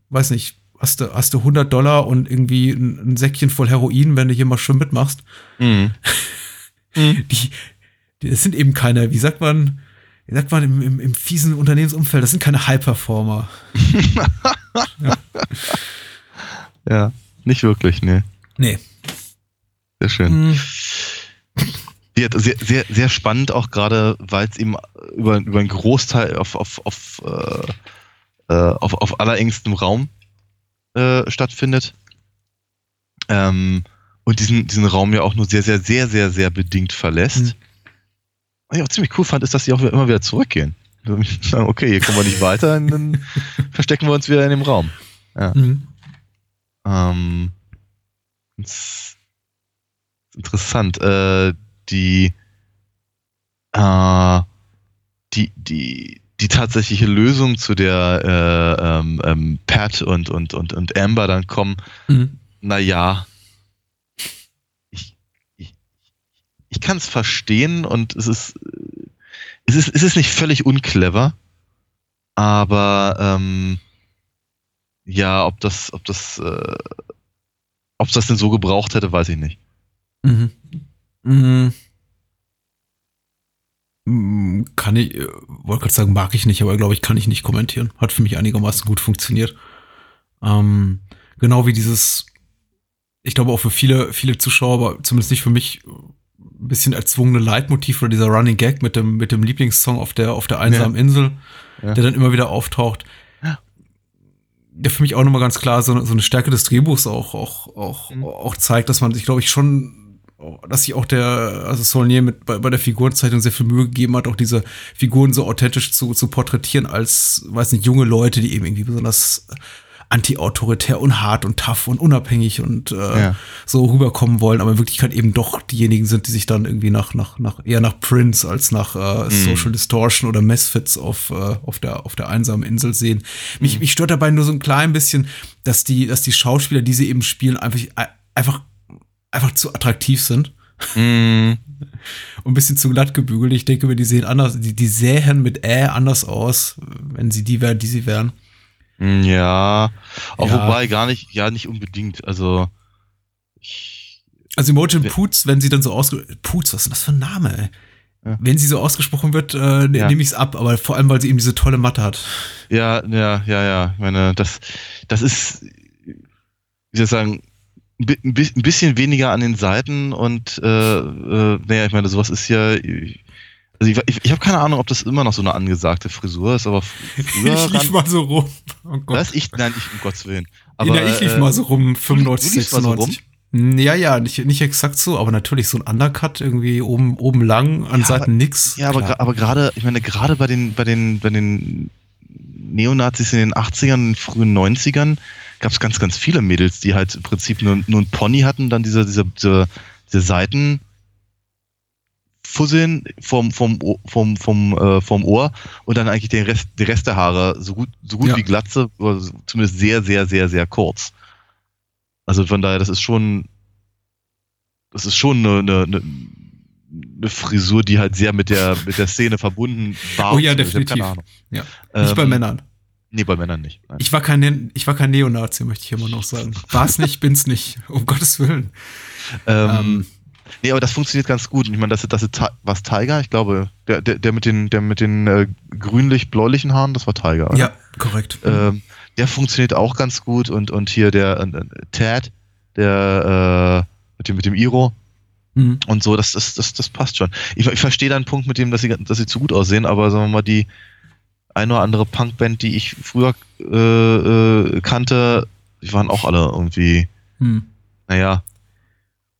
Speaker 3: weiß nicht, hast du, hast du 100 Dollar und irgendwie ein, ein Säckchen voll Heroin, wenn du hier mal schön mitmachst.
Speaker 4: Hm. [LAUGHS]
Speaker 3: Die, die, das sind eben keine, wie sagt man, wie sagt man im, im, im fiesen Unternehmensumfeld, das sind keine High-Performer. [LAUGHS]
Speaker 4: Ja, nicht wirklich, nee.
Speaker 3: Nee.
Speaker 4: Sehr schön.
Speaker 3: Hm.
Speaker 4: Ja, sehr, sehr, sehr spannend auch gerade, weil es eben über, über einen Großteil auf, auf, auf, äh, äh, auf, auf allerengstem Raum äh, stattfindet. Ähm, und diesen, diesen Raum ja auch nur sehr, sehr, sehr, sehr, sehr bedingt verlässt.
Speaker 3: Mhm.
Speaker 4: Was ich auch ziemlich cool fand, ist, dass sie auch immer wieder zurückgehen. [LAUGHS] Okay, hier kommen wir nicht weiter, und dann [LAUGHS] verstecken wir uns wieder in dem Raum.
Speaker 3: Mhm.
Speaker 4: Ähm, das ist interessant. Äh, die, äh, die, die, die tatsächliche Lösung, zu der äh, ähm, ähm, Pat und, und, und, und Amber dann kommen,
Speaker 3: Mhm.
Speaker 4: naja, ich, ich, ich kann es verstehen und es ist, äh, es ist, es ist nicht völlig unclever, aber ähm, ja, ob das, ob das, äh, ob das denn so gebraucht hätte, weiß ich nicht.
Speaker 3: Mhm. Mhm. Mm, Kann ich, äh, wollte gerade sagen, mag ich nicht, aber glaube ich, kann ich nicht kommentieren. Hat für mich einigermaßen gut funktioniert. Ähm, genau wie dieses, ich glaube auch für viele, viele Zuschauer, aber zumindest nicht für mich, ein bisschen erzwungene Leitmotiv oder dieser Running Gag mit dem, mit dem Lieblingssong auf der, auf der einsamen Insel,
Speaker 4: Ja.
Speaker 3: der dann immer wieder auftaucht.
Speaker 4: Ja.
Speaker 3: Der für mich auch nochmal ganz klar so, so eine Stärke des Drehbuchs auch, auch, auch,
Speaker 4: Mhm.
Speaker 3: auch zeigt, dass man sich, glaube ich, schon, dass sich auch der, also Saulnier mit bei, bei der Figurenzeichnung sehr viel Mühe gegeben hat, auch diese Figuren so authentisch zu, zu porträtieren als, weiß nicht, junge Leute, die eben irgendwie besonders anti-autoritär und hart und tough und unabhängig und äh,
Speaker 4: Ja.
Speaker 3: so rüberkommen wollen, aber in Wirklichkeit eben doch diejenigen sind, die sich dann irgendwie nach, nach, nach eher nach Prince als nach äh, Social Distortion oder Misfits auf, äh, auf, der, auf der einsamen Insel sehen. Mich, mich stört dabei nur so ein klein bisschen, dass die, dass die Schauspieler, die sie eben spielen, einfach, einfach, einfach zu attraktiv sind
Speaker 4: Mm, [LAUGHS]
Speaker 3: und ein bisschen zu glatt gebügelt. Ich denke mir, die sehen anders, die, die sähen mit Ä anders aus, wenn sie die wären, die sie wären.
Speaker 4: Ja, auch
Speaker 3: Ja.
Speaker 4: wobei gar nicht, ja, nicht unbedingt. Also, ich,
Speaker 3: Also Imogen
Speaker 4: Ja.
Speaker 3: Poots, wenn sie dann so ausge... Poots, was ist denn das für ein Name, ey?
Speaker 4: Ja.
Speaker 3: Wenn sie so ausgesprochen wird, äh, ne-
Speaker 4: Ja.
Speaker 3: nehme ich es ab, aber vor allem, weil sie eben diese tolle Matte hat.
Speaker 4: ja, ja, ja, ja, ich meine, das, das ist, wie soll ich sagen, ein bisschen weniger an den Seiten und, äh, äh, naja, ich meine, sowas ist ja, also ich, ich, ich habe keine Ahnung, ob das immer noch so eine angesagte Frisur ist, aber früher
Speaker 3: ich lief mal so rum. Oh Gott.
Speaker 4: Was? Ich, nein, ich, um Gottes Willen.
Speaker 3: Aber, ich lief
Speaker 4: äh,
Speaker 3: mal so rum, 95,
Speaker 4: du liefst mal so
Speaker 3: 96. Hm, Ja, ja, nicht, nicht exakt so, aber natürlich so ein Undercut irgendwie oben, oben lang, an
Speaker 4: Ja,
Speaker 3: Seiten
Speaker 4: aber-
Speaker 3: nix.
Speaker 4: Ja, aber,
Speaker 3: Klar.
Speaker 4: aber gerade, ich meine, gerade bei den, bei den, bei den Neonazis in den 80ern, in den frühen 90ern gab es ganz, ganz viele Mädels, die halt im Prinzip nur, nur ein Pony hatten, dann diese, diese, diese, diese Seiten Fusseln vom, vom, vom, vom, äh, vom Ohr und dann eigentlich den Rest, den Rest der Haare so gut, so gut
Speaker 3: Ja.
Speaker 4: wie Glatze, oder zumindest sehr, sehr, sehr, sehr kurz. Also von daher, das ist schon, das ist schon eine, eine, eine, eine Frisur, die halt sehr mit der, mit der Szene verbunden war.
Speaker 3: Oh ja,
Speaker 4: hab
Speaker 3: definitiv. Ja. Nicht bei
Speaker 4: Ähm,
Speaker 3: Männern.
Speaker 4: Nee, bei Männern nicht. Nein.
Speaker 3: Ich war kein, ich war kein Neonazi, möchte ich immer noch sagen. War's nicht, bin's nicht. Um Gottes Willen.
Speaker 4: Ähm,
Speaker 3: Ähm,
Speaker 4: nee, aber das funktioniert ganz gut. Ich meine, das, das ist was Tiger, ich glaube, der, der, der mit den, der mit den äh, grünlich-bläulichen Haaren, das war Tiger. oder?
Speaker 3: ja, korrekt.
Speaker 4: Ähm, der funktioniert auch ganz gut und, und hier der äh, Tad, der äh, mit dem, mit dem Iro
Speaker 3: Hm.
Speaker 4: und so, das, das, das, das passt schon. Ich, ich verstehe deinen Punkt mit dem, dass sie, dass sie zu gut aussehen, aber sagen wir mal, die ein oder andere Punkband, die ich früher äh, äh, kannte, die waren auch alle irgendwie,
Speaker 3: Hm.
Speaker 4: naja,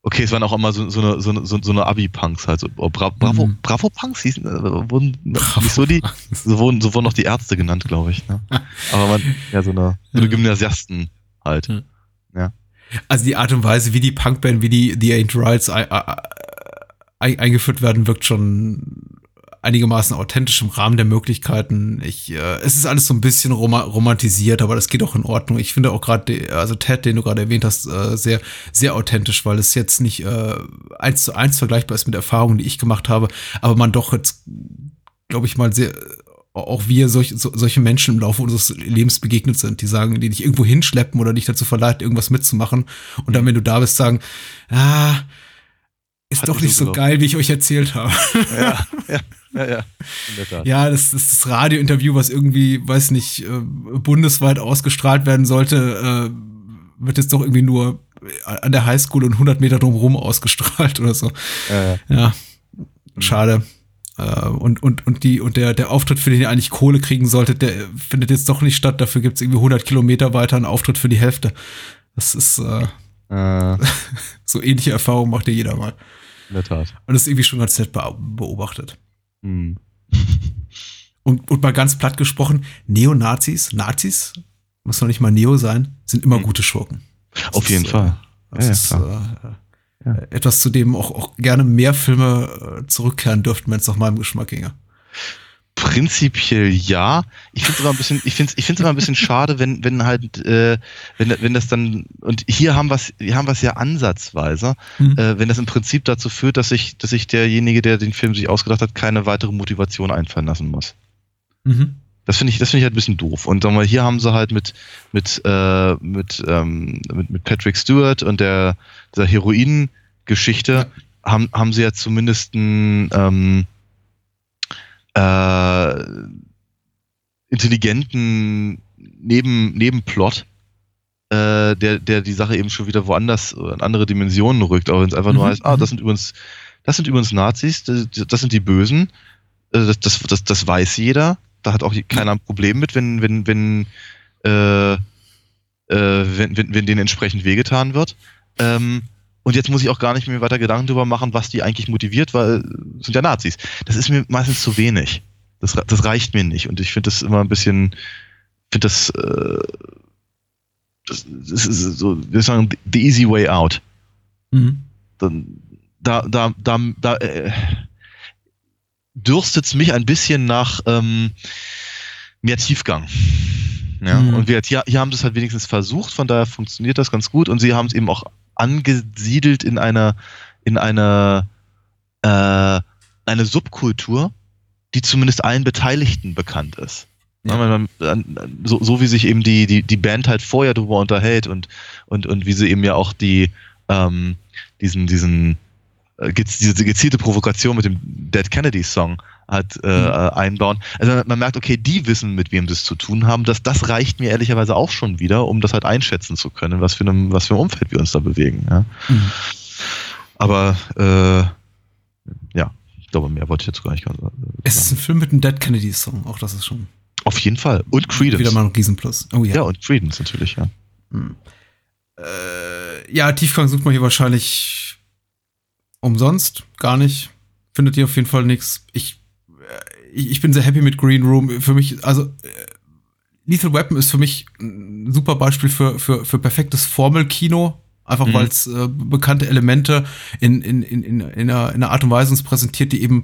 Speaker 4: okay, es waren auch immer so, so eine, so eine, so, so eine Abi-Punks halt. So, oh, Bra Bravo,
Speaker 3: Mhm.
Speaker 4: Bravo-Punks hießen, äh, wurden
Speaker 3: Bravo
Speaker 4: nicht so die,
Speaker 3: Punks.
Speaker 4: so wurden, so wurden auch die Ärzte genannt, glaube ich. Ne? Aber man, ja, so eine, so eine. Gymnasiasten halt.
Speaker 3: Ja. Also die Art und Weise, wie die Punkband, wie die The Ain't Rights ei- ei- ei- eingeführt werden, wirkt schon einigermaßen authentisch im Rahmen der Möglichkeiten. Ich, äh, es ist alles so ein bisschen roma romantisiert, aber das geht auch in Ordnung. Ich finde auch gerade, also Ted, den du gerade erwähnt hast, äh, sehr, sehr authentisch, weil es jetzt nicht äh, eins zu eins vergleichbar ist mit Erfahrungen, die ich gemacht habe, aber man doch jetzt, glaube ich mal, sehr auch wir solch, so, solche Menschen im Laufe unseres Lebens begegnet sind, die sagen, die dich irgendwo hinschleppen oder dich dazu verleiten, irgendwas mitzumachen. Und dann, wenn du da bist, sagen, ah, ist
Speaker 4: Hat
Speaker 3: doch
Speaker 4: nicht so
Speaker 3: geil, wie ich euch erzählt habe.
Speaker 4: Ja, ja, ja, ja. In der Tat.
Speaker 3: Ja, das das Radiointerview, was irgendwie, weiß nicht, äh, bundesweit ausgestrahlt werden sollte, äh, wird jetzt doch irgendwie nur an der Highschool und 100 Meter drumherum ausgestrahlt oder so.
Speaker 4: Ja, ja.
Speaker 3: Schade. Äh, und, und, und, die, und der, der Auftritt, für den ihr eigentlich Kohle kriegen solltet, der findet jetzt doch nicht statt. Dafür gibt's irgendwie 100 Kilometer weiter einen Auftritt für die Hälfte. Das ist äh,
Speaker 4: Äh, [LAUGHS]
Speaker 3: so ähnliche Erfahrungen macht ja jeder mal.
Speaker 4: In der Tat.
Speaker 3: Und das ist irgendwie schon ganz nett beobachtet.
Speaker 4: Hm. [LAUGHS]
Speaker 3: Und, und mal ganz platt gesprochen, Neonazis, Nazis, muss noch nicht mal Neo sein, sind immer
Speaker 4: Mhm.
Speaker 3: gute Schurken. Das
Speaker 4: Auf jeden
Speaker 3: ist,
Speaker 4: Fall.
Speaker 3: Äh, das
Speaker 4: Ja, ja,
Speaker 3: ist
Speaker 4: klar.
Speaker 3: äh, äh, etwas, zu dem auch, auch gerne mehr Filme äh, zurückkehren dürften, wenn es nach meinem Geschmack ginge.
Speaker 4: Prinzipiell ja. Ich finde es immer ein bisschen, ich finde ich finde immer ein bisschen schade, wenn, wenn halt, äh, wenn, wenn das dann, und hier haben wir es, haben wir es ja ansatzweise,
Speaker 3: Mhm.
Speaker 4: äh, wenn das im Prinzip dazu führt, dass sich, dass sich derjenige, der den Film sich ausgedacht hat, keine weitere Motivation einfallen lassen muss.
Speaker 3: Mhm.
Speaker 4: Das finde ich, das finde ich halt ein bisschen doof. Und sagen wir, hier haben sie halt mit, mit, äh, mit, ähm, mit, mit Patrick Stewart und der, dieser Heroin-Geschichte haben, haben sie ja zumindest einen, ähm, äh, intelligenten Neben, Nebenplot, äh, der, der die Sache eben schon wieder woanders in andere Dimensionen rückt. Aber wenn es einfach nur
Speaker 3: Mhm,
Speaker 4: heißt, ah,
Speaker 3: mhm.
Speaker 4: das sind übrigens, das sind übrigens Nazis, das, das sind die Bösen, äh, das, das, das, das weiß jeder. Da hat auch keiner ein Problem mit, wenn, wenn, wenn, äh, äh, wenn, wenn, wenn denen entsprechend wehgetan wird. Ähm, und jetzt muss ich auch gar nicht mehr weiter Gedanken darüber machen, was die eigentlich motiviert, weil sind ja Nazis. Das ist mir meistens zu wenig. Das, das reicht mir nicht. Und ich finde das immer ein bisschen, finde das, äh, das, das ist so, wir sagen, the easy way out
Speaker 3: Mhm.
Speaker 4: dann, da, da, da, da äh, dürstet es mich ein bisschen nach ähm, mehr Tiefgang. Ja,
Speaker 3: Mhm.
Speaker 4: und wir, hier, hier haben sie es halt wenigstens versucht, von daher funktioniert das ganz gut und sie haben es eben auch angesiedelt in einer, in einer, äh, eine Subkultur, die zumindest allen Beteiligten bekannt ist. Ja. So, so wie sich eben die, die, die Band halt vorher darüber unterhält und, und, und wie sie eben ja auch die, ähm, diesen, diesen, äh, diese gezielte Provokation mit dem Dead Kennedy Song halt äh, mhm. einbauen. Also man merkt, okay, die wissen, mit wem sie es zu tun haben. Das, das reicht mir ehrlicherweise auch schon wieder, um das halt einschätzen zu können, was für einem, was für ein Umfeld wir uns da bewegen. Ja. Mhm. Aber äh, ja, ich glaube, mehr wollte ich jetzt gar nicht sagen.
Speaker 3: Es ist ein Film mit einem Dead Kennedy Song, auch das ist schon.
Speaker 4: Auf jeden Fall. Und Credence.
Speaker 3: Wieder mal ein Riesenplus.
Speaker 4: Oh ja. Ja, und Credence natürlich, ja. Hm.
Speaker 3: Äh, ja, Tiefgang sucht man hier wahrscheinlich umsonst. Gar nicht. Findet ihr auf jeden Fall nichts. Ich, äh, ich, bin sehr happy mit Green Room. Für mich, also äh, Lethal Weapon ist für mich ein super Beispiel für, für, für perfektes Formelkino. Einfach mhm. weil es äh, bekannte Elemente in, in, in, in, in, einer, in einer Art und Weise uns präsentiert, die eben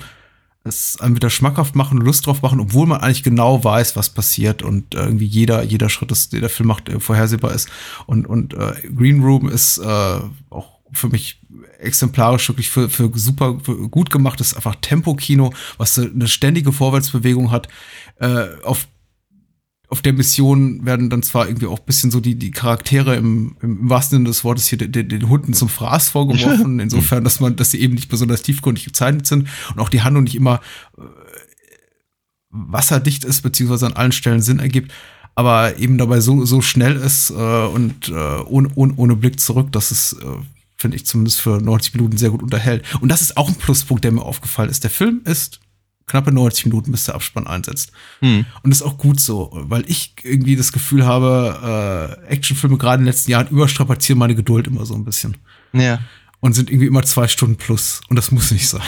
Speaker 3: es einem wieder schmackhaft machen Lust drauf machen, obwohl man eigentlich genau weiß, was passiert und irgendwie jeder, jeder Schritt, das der Film macht, äh, vorhersehbar ist. Und, und äh, Green Room ist äh, auch für mich exemplarisch wirklich für, für super für gut gemachtes einfach Tempo-Kino, was eine ständige Vorwärtsbewegung hat, äh, auf auf der Mission werden dann zwar irgendwie auch bisschen so die, die Charaktere im, im wahrsten Sinne des Wortes hier den, den Hunden zum Fraß vorgeworfen, [LAUGHS] insofern, dass man, dass sie eben nicht besonders tiefgründig gezeichnet sind und auch die Handlung nicht immer äh, wasserdicht ist, beziehungsweise an allen Stellen Sinn ergibt, aber eben dabei so, so schnell ist äh, und äh, ohne, ohne, ohne Blick zurück, dass es, äh, finde ich, zumindest für 90 Minuten sehr gut unterhält. Und das ist auch ein Pluspunkt, der mir aufgefallen ist. Der Film ist knappe 90 Minuten, bis der Abspann einsetzt. Hm. Und das ist auch gut so, weil ich irgendwie das Gefühl habe, äh, Actionfilme gerade in den letzten Jahren überstrapazieren meine Geduld immer so ein bisschen.
Speaker 4: Ja.
Speaker 3: Und sind irgendwie immer zwei Stunden plus. Und das muss nicht sein.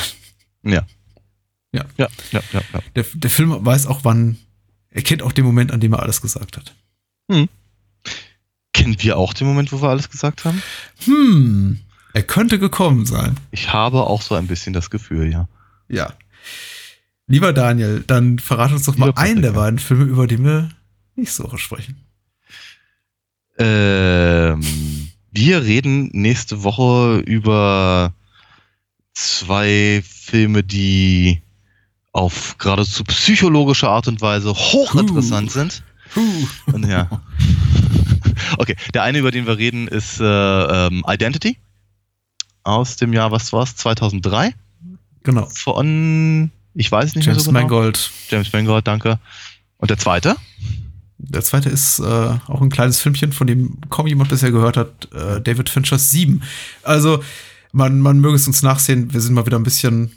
Speaker 4: Ja.
Speaker 3: Ja. Ja, ja, ja. ja. Der, der Film weiß auch, wann, er kennt auch den Moment, an dem er alles gesagt hat.
Speaker 4: Hm. Kennen wir auch den Moment, wo wir alles gesagt haben?
Speaker 3: Hm. Er könnte gekommen sein.
Speaker 4: Ich habe auch so ein bisschen das Gefühl, ja.
Speaker 3: Ja. Lieber Daniel, dann verrate uns doch mal einen der beiden Filme, über die wir nächste Woche sprechen.
Speaker 4: Ähm, wir reden nächste Woche über zwei Filme, die auf geradezu psychologische Art und Weise hochinteressant uh. sind. Uh. Und ja. [LAUGHS] [LAUGHS] Okay, der eine, über den wir reden, ist äh, ähm, Identity aus dem Jahr, was war's, 2003.
Speaker 3: Genau.
Speaker 4: Von ich weiß nicht
Speaker 3: James mehr
Speaker 4: so
Speaker 3: genau. Mangold.
Speaker 4: James Mangold, danke. Und der zweite?
Speaker 3: Der zweite ist äh, auch ein kleines Filmchen, von dem kaum jemand bisher gehört hat, äh, David Finchers 7. Also, man, man möge es uns nachsehen, wir sind mal wieder ein bisschen,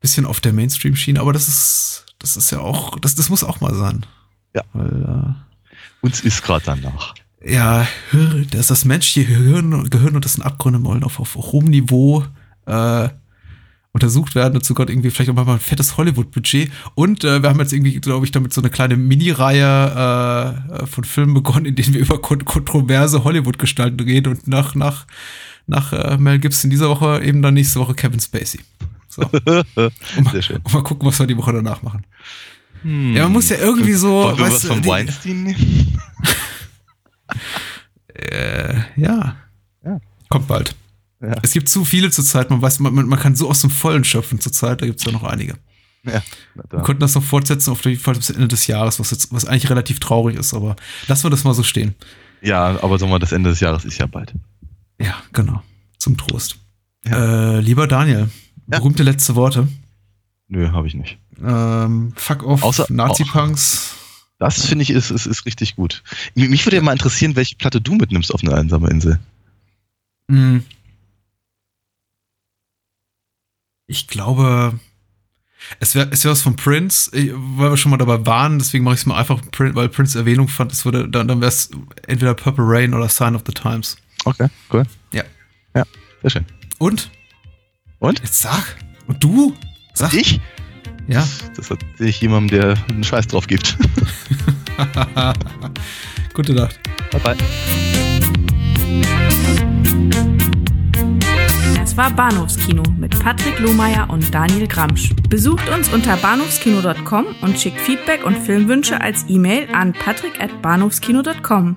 Speaker 3: bisschen auf der Mainstream-Schiene, aber das ist, das ist ja auch, das, das muss auch mal sein.
Speaker 4: Ja. Weil, äh, Uns ist gerade danach.
Speaker 3: Ja, das ist das menschliche Gehirn, Gehirn und das sind Abgründe wollen auf, auf hohem Niveau. Äh, untersucht werden. Dazu Gott irgendwie vielleicht auch mal ein fettes Hollywood-Budget. Und äh, wir haben jetzt irgendwie, glaube ich, damit so eine kleine Mini-Reihe äh, von Filmen begonnen, in denen wir über kon kontroverse Hollywood-Gestalten reden. Und nach, nach, nach äh, Mel Gibson dieser Woche eben dann nächste Woche Kevin Spacey. So. Und [LAUGHS] mal, und mal gucken, was wir die Woche danach machen. Hm. Ja, man muss ja irgendwie so.
Speaker 4: Wollen wir was von Weinstein nehmen?
Speaker 3: Äh, ja. ja. Kommt bald. Ja. Es gibt zu viele zurzeit, man weiß, man, man kann so aus dem Vollen schöpfen zurzeit, da gibt es ja noch einige. Ja, wir könnten das noch fortsetzen auf jeden Fall bis Ende des Jahres, was jetzt, was eigentlich relativ traurig ist, aber lassen wir das mal so stehen.
Speaker 4: Ja, aber sagen wir, das Ende des Jahres ist ja bald.
Speaker 3: Ja, genau. Zum Trost. Ja. Äh, lieber Daniel, ja. berühmte letzte Worte.
Speaker 4: Nö, habe ich nicht.
Speaker 3: Ähm, fuck off, Außer, Nazi-Punks.
Speaker 4: Das finde ich ist, ist, ist richtig gut. Mich würde ja mal interessieren, welche Platte du mitnimmst auf eine einsame Insel.
Speaker 3: Mhm. Ich glaube, es wäre es wär was von Prince, weil wir schon mal dabei waren, deswegen mache ich es mal einfach, weil Prince Erwähnung fand, es würde, dann, dann wäre es entweder Purple Rain oder Sign of the Times.
Speaker 4: Okay, cool.
Speaker 3: Ja.
Speaker 4: Ja, sehr schön.
Speaker 3: Und?
Speaker 4: Und?
Speaker 3: Jetzt sag. Und du?
Speaker 4: Sag. Ich?
Speaker 3: Ja.
Speaker 4: Das hat sich jemandem, der einen Scheiß drauf gibt. [LAUGHS]
Speaker 3: Gute Nacht.
Speaker 4: Bye bye.
Speaker 5: Das war Bahnhofskino mit Patrick Lohmeier und Daniel Gramsch. Besucht uns unter bahnhofskino.com und schickt Feedback und Filmwünsche als E-Mail an patrick at bahnhofskino.com.